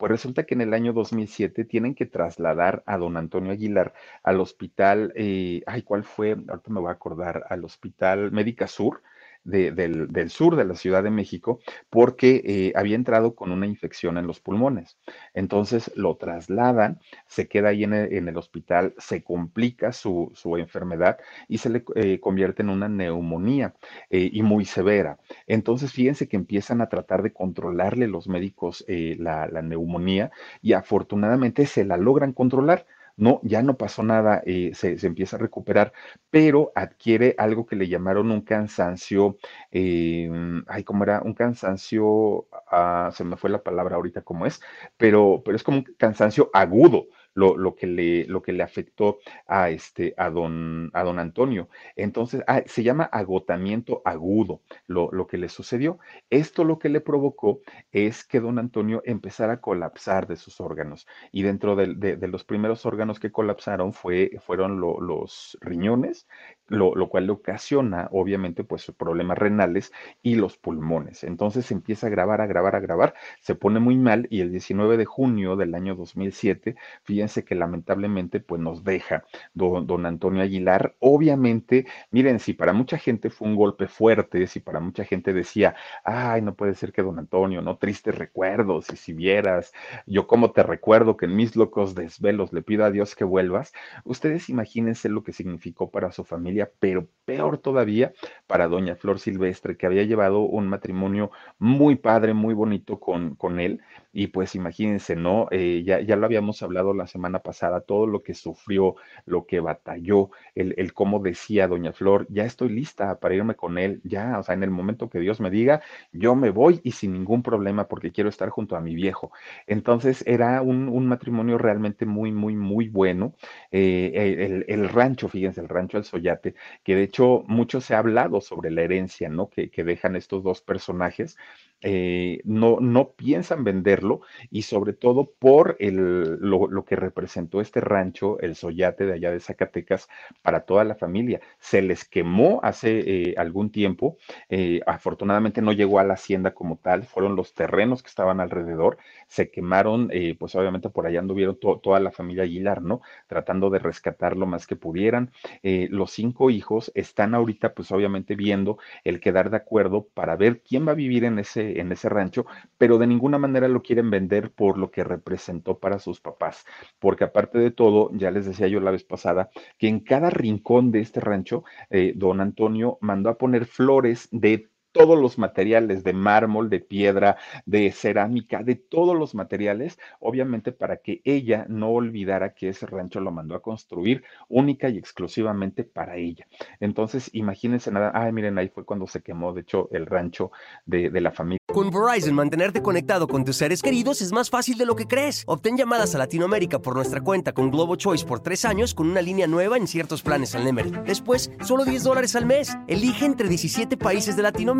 Pues resulta que en el año 2007 tienen que trasladar a don Antonio Aguilar al hospital, eh, ay, ¿cuál fue? Ahorita me voy a acordar, al hospital Médica Sur, del, sur de la Ciudad de México porque eh, había entrado con una infección en los pulmones. Entonces lo trasladan, se queda ahí en el, hospital, se complica su, enfermedad y se le eh, convierte en una neumonía eh, y muy severa. Entonces fíjense que empiezan a tratar de controlarle los médicos la, la neumonía y afortunadamente se la logran controlar no, ya no pasó nada, eh, se, empieza a recuperar, pero adquiere algo que le llamaron un cansancio, eh, ay, ¿cómo era? Un cansancio, ah, se me fue la palabra ahorita cómo es, pero, pero es como un cansancio agudo, lo, que, le, lo que le afectó a, este, a, don, a don Antonio. Entonces, ah, se llama agotamiento agudo lo, lo, que le sucedió. Esto lo que le provocó es que don Antonio empezara a colapsar de sus órganos. Y dentro de, los primeros órganos que colapsaron fue, fueron los riñones, lo, lo, cual le ocasiona, obviamente, pues problemas renales y los pulmones. Entonces empieza a grabar, a grabar, a grabar, se pone muy mal y el 19 de junio del año 2007, fíjense que lamentablemente, pues nos deja don, don Antonio Aguilar. Obviamente, miren, si para mucha gente fue un golpe fuerte, si para mucha gente decía, ay, no puede ser que don Antonio, no, tristes recuerdos, y si vieras, yo como te recuerdo que en mis locos desvelos le pido a Dios que vuelvas, ustedes imagínense lo que significó para su familia pero peor todavía para doña Flor Silvestre, que había llevado un matrimonio muy padre, muy bonito con, con él. Y pues imagínense, ¿no? Eh, ya, ya lo habíamos hablado la semana pasada, todo lo que sufrió, lo que batalló, el, el cómo decía doña Flor, ya estoy lista para irme con él, ya, o sea, en el momento que Dios me diga, yo me voy y sin ningún problema porque quiero estar junto a mi viejo. Entonces era un, un matrimonio realmente muy, muy, muy bueno. Eh, el, el rancho, fíjense, el rancho El Soyate que de hecho mucho se ha hablado sobre la herencia, ¿no? Que, que dejan estos dos personajes eh, no, no piensan venderlo y sobre todo por el, lo, que representó este rancho, el Soyate de allá de Zacatecas, para toda la familia. Se les quemó hace eh, algún tiempo, eh, afortunadamente no llegó a la hacienda como tal, fueron los terrenos que estaban alrededor, se quemaron, pues obviamente por allá anduvieron toda la familia Aguilar, ¿no? Tratando de rescatar lo más que pudieran. los cinco hijos están ahorita, pues obviamente viendo el quedar de acuerdo para ver quién va a vivir en ese en ese rancho, pero de ninguna manera lo quieren vender por lo que representó para sus papás, porque aparte de todo, ya les decía yo la vez pasada, que en cada rincón de este rancho, eh, don Antonio mandó a poner flores de todos los materiales de mármol, de piedra, de cerámica, de todos los materiales, obviamente para que ella no olvidara que ese rancho lo mandó a construir única y exclusivamente para ella. Entonces, imagínense nada, ay, miren, ahí fue cuando se quemó, de hecho, el rancho de, de la familia. Con Verizon, mantenerte conectado con tus seres queridos es más fácil de lo que crees. Obtén llamadas a Latinoamérica por nuestra cuenta con Globo Choice por tres años con una línea nueva en ciertos planes al Nemery. Después, solo 10 dólares al mes. Elige entre 17 países de Latinoamérica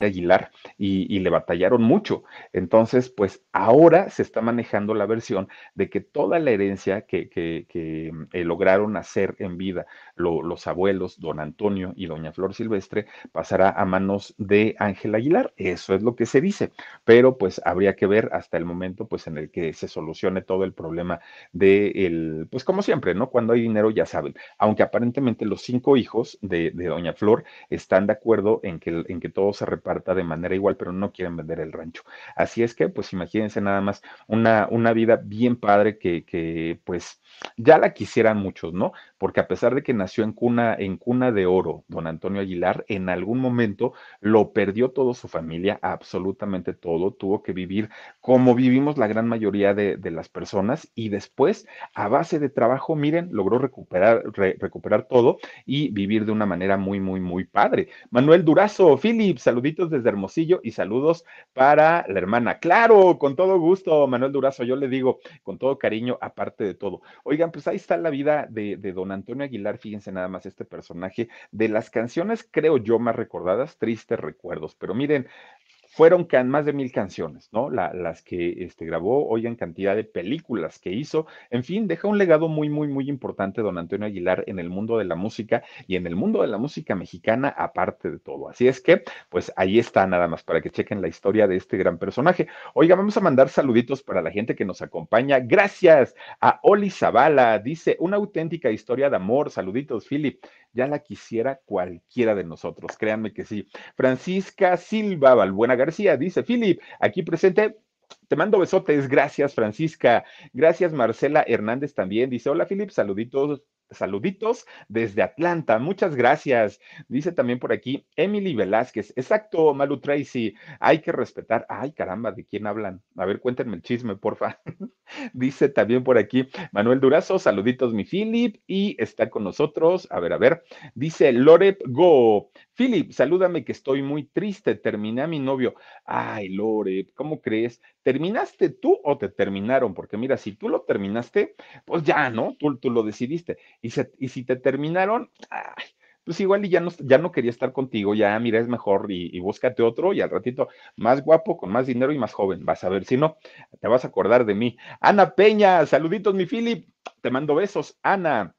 Aguilar y, le batallaron mucho. Entonces, pues ahora se está manejando la versión de que toda la herencia que, eh, lograron hacer en vida los abuelos, don Antonio y doña Flor Silvestre, pasará a manos de Ángel Aguilar. Eso es lo que se dice, pero pues habría que ver hasta el momento pues en el que se solucione todo el problema de el, pues como siempre, ¿no? Cuando hay dinero ya saben, aunque aparentemente los cinco hijos de, doña Flor están de acuerdo en que, en que todo se de manera igual, pero no quieren vender el rancho. Así es que pues imagínense nada más una, una vida bien padre que, que pues ya la quisieran muchos, ¿no? Porque a pesar de que nació en cuna, en cuna de oro, don Antonio Aguilar, en algún momento lo perdió todo su familia, absolutamente todo, tuvo que vivir como vivimos la gran mayoría de, las personas y después, a base de trabajo, miren, logró recuperar, recuperar todo y vivir de una manera muy, muy, muy padre. Manuel Durazo, Philip, saluditos desde Hermosillo y saludos para la hermana. Claro, con todo gusto, Manuel Durazo, yo le digo con todo cariño, aparte de todo. Oigan, pues ahí está la vida de, de don Antonio Aguilar, fíjense nada más este personaje, de las canciones, creo yo, más recordadas, tristes recuerdos, pero miren, fueron más de mil canciones, ¿no? las que este, grabó, oigan, cantidad de películas que hizo. En fin, deja un legado muy, muy, muy importante, don Antonio Aguilar, en el mundo de la música y en el mundo de la música mexicana, aparte de todo. Así es que, pues ahí está nada más para que chequen la historia de este gran personaje. Oiga, vamos a mandar saluditos para la gente que nos acompaña. Gracias a Oli Zavala, dice, una auténtica historia de amor. Saluditos, Philip ya la quisiera cualquiera de nosotros, créanme que sí. Francisca Silva Balbuena García dice, Philip, aquí presente, te mando besotes, gracias Francisca, gracias Marcela Hernández también, dice, hola Philip, saluditos saluditos desde Atlanta. Muchas gracias. Dice también por aquí Emily Velázquez. Exacto, Malu Tracy. Hay que respetar. Ay, caramba, ¿de quién hablan? A ver, cuéntenme el chisme, porfa. Dice también por aquí Manuel Durazo. Saluditos, mi Philip. Y está con nosotros. A ver, a ver. Dice Lorep Go. Philip, salúdame que estoy muy triste. Terminé a mi novio. Ay, Lorep, ¿cómo crees? ¿Terminaste tú o te terminaron? Porque mira, si tú lo terminaste, pues ya, ¿no? Tú, tú lo decidiste. Y, si te terminaron, pues igual y ya no, ya no quería estar contigo, ya mira, es mejor y, búscate otro y al ratito más guapo, con más dinero y más joven. Vas a ver, si no, te vas a acordar de mí. Ana Peña, saluditos, mi Philip. Te mando besos. Ana.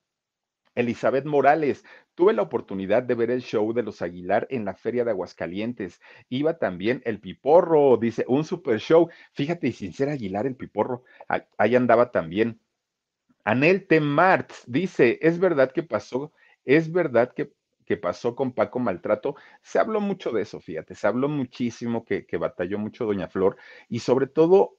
Elizabeth Morales, tuve la oportunidad de ver el show de los Aguilar en la Feria de Aguascalientes. Iba también el Piporro, dice, un super show. Fíjate, y sin ser Aguilar el Piporro, ahí andaba también. Anel T. Dice, ¿es verdad que pasó? ¿Es verdad que, que, pasó con Paco Maltrato? Se habló mucho de eso, fíjate, se habló muchísimo que, que batalló mucho Doña Flor y sobre todo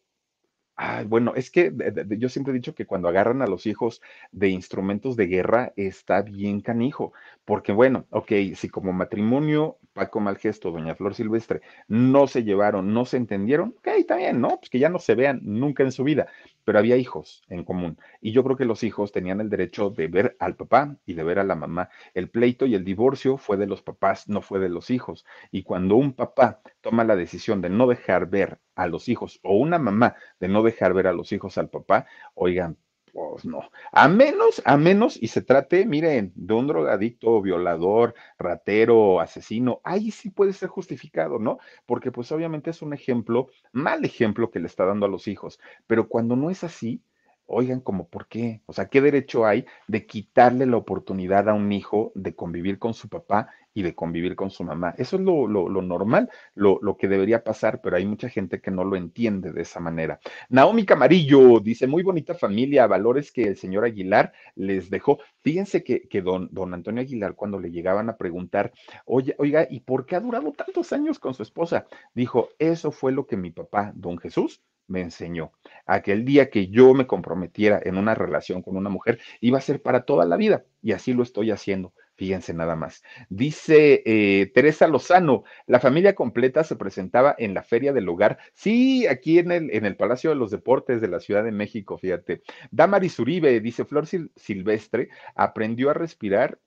bueno, es que yo siempre he dicho que cuando agarran a los hijos de instrumentos de guerra está bien canijo, porque bueno, ok, si como matrimonio Paco Malgesto, Doña Flor Silvestre no se llevaron, no se entendieron, ok, está bien, ¿no? Pues que ya no se vean nunca en su vida, pero había hijos en común y yo creo que los hijos tenían el derecho de ver al papá y de ver a la mamá. El pleito y el divorcio fue de los papás, no fue de los hijos. Y cuando un papá toma la decisión de no dejar ver a los hijos o una mamá de no dejar ver a los hijos al papá, oigan, pues no. A menos, a menos, y se trate, miren, de un drogadicto, violador, ratero, asesino, ahí sí puede ser justificado, ¿no? Porque pues obviamente es un ejemplo, mal ejemplo que le está dando a los hijos. Pero cuando no es así, Oigan, ¿cómo por qué? O sea, ¿qué derecho hay de quitarle la oportunidad a un hijo de convivir con su papá y de convivir con su mamá? Eso es lo, normal, lo, lo, que debería pasar, pero hay mucha gente que no lo entiende de esa manera. Naomi Camarillo dice, muy bonita familia, valores que el señor Aguilar les dejó. Fíjense que, que don, don Antonio Aguilar, cuando le llegaban a preguntar, oye, oiga, ¿y por qué ha durado tantos años con su esposa? Dijo, eso fue lo que mi papá, don Jesús, me enseñó. Aquel día que yo me comprometiera en una relación con una mujer iba a ser para toda la vida y así lo estoy haciendo. Fíjense nada más. Dice eh, Teresa Lozano, la familia completa se presentaba en la Feria del Hogar. Sí, aquí en el, en el Palacio de los Deportes de la Ciudad de México, fíjate. Damaris Uribe, dice Flor Silvestre, aprendió a respirar,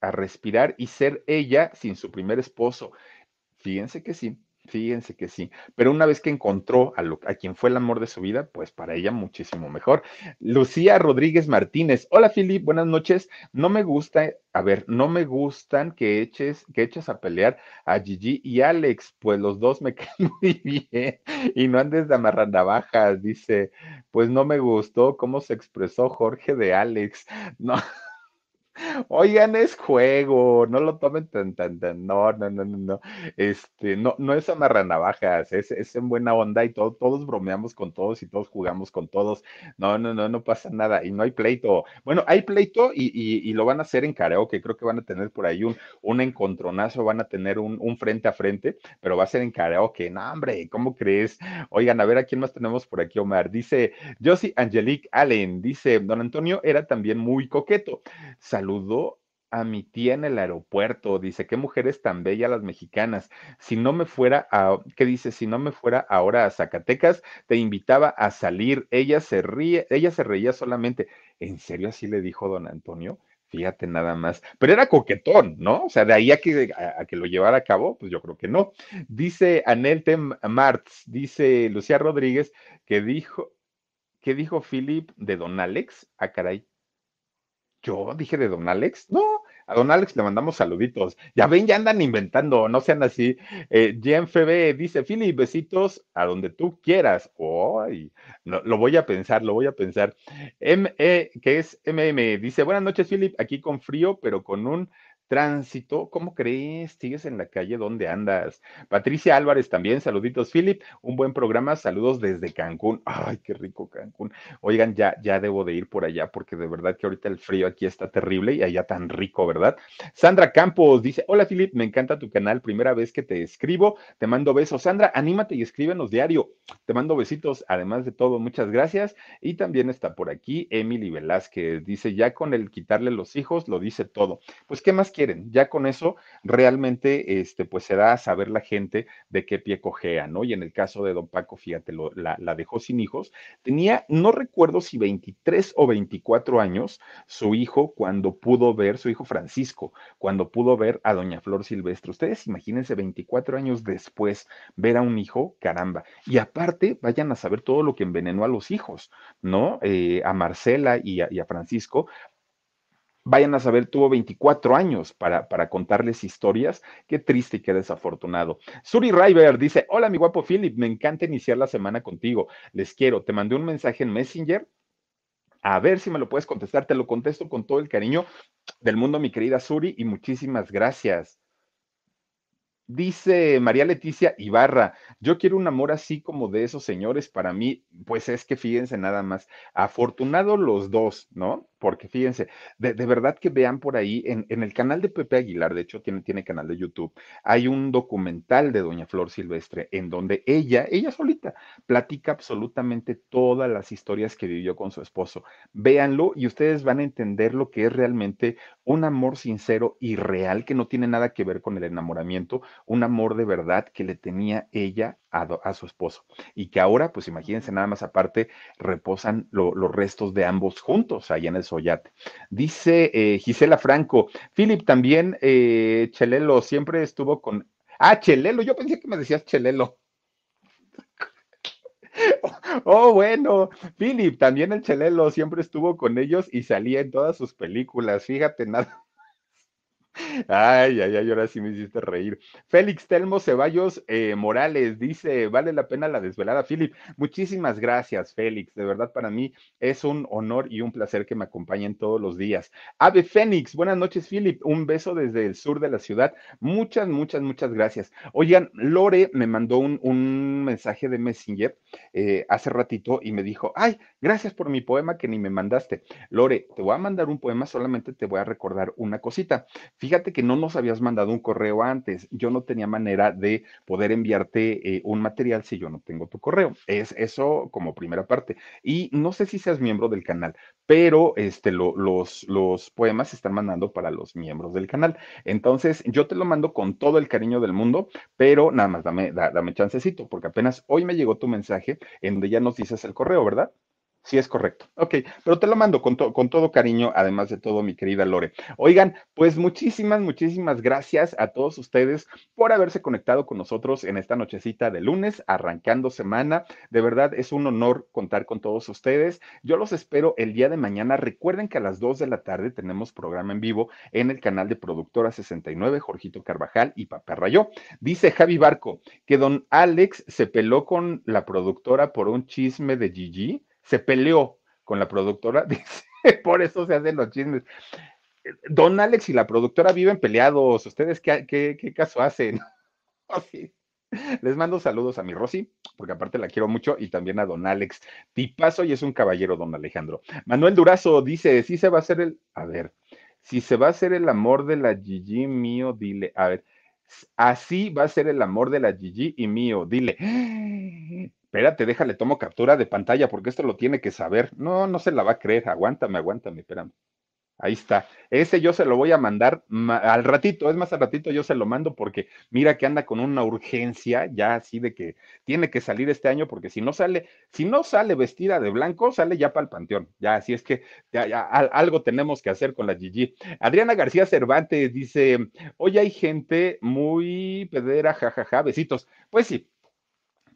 a respirar y ser ella sin su primer esposo. Fíjense que sí. Fíjense que sí, pero una vez que encontró a, a, quien fue el amor de su vida, pues para ella muchísimo mejor. Lucía Rodríguez Martínez, hola Filip, buenas noches. No me gusta, a ver, no me gustan que eches, que eches a pelear a Gigi y Alex, pues los dos me caen muy bien y no andes de amarrandabajas, dice, pues no me gustó cómo se expresó Jorge de Alex. No. Oigan, es juego, no lo tomen tan, tan, tan, no, no, no, no, no, este, no, no es amarranavajas, es, es en buena onda y todo, todos bromeamos con todos y todos jugamos con todos, no, no, no, no pasa nada y no hay pleito, bueno, hay pleito y, y, lo van a hacer en karaoke, creo que van a tener por ahí un, un encontronazo, van a tener un, un frente a frente, pero va a ser en karaoke, no, hombre, ¿cómo crees? Oigan, a ver, ¿a quién más tenemos por aquí, Omar? Dice Josie Angelique Allen, dice, don Antonio era también muy coqueto, saludó a mi tía en el aeropuerto, dice, qué mujeres tan bellas las mexicanas. Si no me fuera a, ¿qué dice? Si no me fuera ahora a Zacatecas, te invitaba a salir. Ella se ríe, ella se reía solamente. ¿En serio así le dijo don Antonio? Fíjate nada más. Pero era coquetón, ¿no? O sea, de ahí a que, a, que lo llevara a cabo, pues yo creo que no. Dice Anelte Martz, dice Lucía Rodríguez, que dijo, ¿qué dijo Philip de don Alex? Ah, caray. Yo dije de don Alex. No, a don Alex le mandamos saluditos. Ya ven, ya andan inventando, no sean así. Eh, GMFB dice, Philip, besitos a donde tú quieras. Ay, no, lo voy a pensar, lo voy a pensar. M -E, que es MM, dice, buenas noches, Philip, aquí con frío, pero con un Tránsito, ¿cómo crees? ¿Sigues en la calle? ¿Dónde andas? Patricia Álvarez también, saluditos, Philip, un buen programa, saludos desde Cancún. Ay, qué rico Cancún. Oigan, ya, ya debo de ir por allá porque de verdad que ahorita el frío aquí está terrible y allá tan rico, ¿verdad? Sandra Campos dice, hola Philip, me encanta tu canal, primera vez que te escribo, te mando besos. Sandra, anímate y escríbenos diario. Te mando besitos, además de todo, muchas gracias. Y también está por aquí Emily Velázquez, dice, ya con el quitarle los hijos, lo dice todo. Pues, ¿qué más Ya con eso realmente este, pues se da a saber la gente de qué pie cojea, ¿no? Y en el caso de don Paco, fíjate, lo, la, la, dejó sin hijos. Tenía, no recuerdo si 23 o 24 años, su hijo cuando pudo ver, su hijo Francisco, cuando pudo ver a doña Flor Silvestre. Ustedes imagínense 24 años después ver a un hijo, caramba. Y aparte, vayan a saber todo lo que envenenó a los hijos, ¿no? Eh, a Marcela y a, y a Francisco, vayan a saber, tuvo 24 años para, para contarles historias. Qué triste y qué desafortunado. Suri River dice, hola mi guapo Philip, me encanta iniciar la semana contigo. Les quiero, te mandé un mensaje en Messenger. A ver si me lo puedes contestar, te lo contesto con todo el cariño del mundo, mi querida Suri, y muchísimas gracias. Dice María Leticia Ibarra, yo quiero un amor así como de esos señores. Para mí, pues es que fíjense nada más, afortunado los dos, ¿no? Porque fíjense, de, verdad que vean por ahí en, en, el canal de Pepe Aguilar, de hecho tiene, tiene canal de YouTube, hay un documental de Doña Flor Silvestre en donde ella, ella solita, platica absolutamente todas las historias que vivió con su esposo. Véanlo y ustedes van a entender lo que es realmente un amor sincero y real que no tiene nada que ver con el enamoramiento un amor de verdad que le tenía ella a, a su esposo y que ahora, pues imagínense nada más aparte, reposan lo, los restos de ambos juntos allá en el Soyate. Dice eh, Gisela Franco, Philip también, eh, Chelelo siempre estuvo con... Ah, Chelelo, yo pensé que me decías Chelelo. Oh, bueno, Philip, también el Chelelo siempre estuvo con ellos y salía en todas sus películas, fíjate nada. Ay, ay, ay, ahora sí me hiciste reír. Félix Telmo Ceballos eh, Morales dice, vale la pena la desvelada, Philip. Muchísimas gracias, Félix. De verdad, para mí es un honor y un placer que me acompañen todos los días. Ave Fénix, buenas noches, Philip. Un beso desde el sur de la ciudad. Muchas, muchas, muchas gracias. Oigan, Lore me mandó un, un mensaje de Messenger eh, hace ratito y me dijo, ay, gracias por mi poema que ni me mandaste. Lore, te voy a mandar un poema, solamente te voy a recordar una cosita. Fíjate que no nos habías mandado un correo antes. Yo no tenía manera de poder enviarte eh, un material si yo no tengo tu correo. Es eso como primera parte. Y no sé si seas miembro del canal, pero este, lo, los, los poemas se están mandando para los miembros del canal. Entonces, yo te lo mando con todo el cariño del mundo, pero nada más dame, da, dame chancecito, porque apenas hoy me llegó tu mensaje en donde ya nos dices el correo, ¿verdad? Sí, es correcto. Ok, pero te lo mando con, to con, todo cariño, además de todo, mi querida Lore. Oigan, pues muchísimas, muchísimas gracias a todos ustedes por haberse conectado con nosotros en esta nochecita de lunes, arrancando semana. De verdad, es un honor contar con todos ustedes. Yo los espero el día de mañana. Recuerden que a las 2 de la tarde tenemos programa en vivo en el canal de Productora 69, Jorgito Carvajal y Papá Rayó. Dice Javi Barco que don Alex se peló con la productora por un chisme de Gigi se peleó con la productora, dice, por eso se hacen los chismes. Don Alex y la productora viven peleados. ¿Ustedes qué, qué, caso hacen? Les mando saludos a mi Rosy, porque aparte la quiero mucho, y también a don Alex. Tipazo y es un caballero, don Alejandro. Manuel Durazo dice: Sí se va a hacer el. A ver, si se va a hacer el amor de la Gigi mío, dile. A ver, así va a ser el amor de la Gigi y mío, dile. Espérate, déjale, tomo captura de pantalla porque esto lo tiene que saber. No, no se la va a creer. Aguántame, aguántame, espérame. Ahí está. Ese yo se lo voy a mandar al ratito, es más al ratito yo se lo mando porque mira que anda con una urgencia ya así de que tiene que salir este año porque si no sale, si no sale vestida de blanco, sale ya para el panteón. Ya, así es que ya, algo tenemos que hacer con la Gigi. Adriana García Cervantes dice, hoy hay gente muy pedera, jajaja, besitos. Pues sí,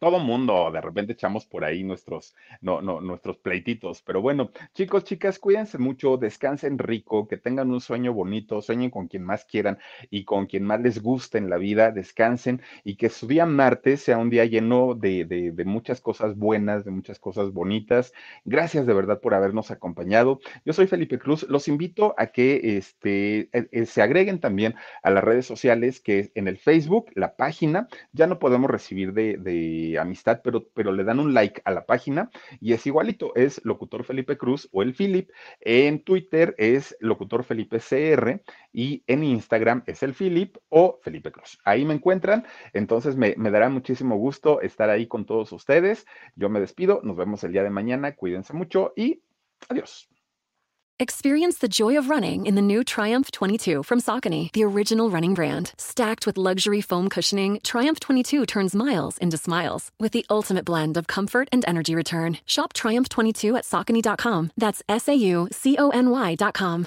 todo mundo de repente echamos por ahí nuestros, no, no, nuestros pleititos. Pero bueno, chicos, chicas, cuídense mucho, descansen rico, que tengan un sueño bonito, sueñen con quien más quieran y con quien más les guste en la vida, descansen y que su día martes sea un día lleno de, de, muchas cosas buenas, de muchas cosas bonitas. Gracias de verdad por habernos acompañado. Yo soy Felipe Cruz. Los invito a que este, eh, eh, se agreguen también a las redes sociales, que en el Facebook, la página, ya no podemos recibir de amistad, pero, pero le dan un like a la página y es igualito, es Locutor Felipe Cruz o el Philip. En Twitter es Locutor Felipe CR y en Instagram es el Philip o Felipe Cruz. Ahí me encuentran, entonces me, me dará muchísimo gusto estar ahí con todos ustedes. Yo me despido, nos vemos el día de mañana, cuídense mucho y adiós. Experience the joy of running in the new Triumph 22 from Saucony, the original running brand. Stacked with luxury foam cushioning, Triumph 22 turns miles into smiles with the ultimate blend of comfort and energy return. Shop Triumph 22 at Saucony.com. That's S A U C O N Y.com.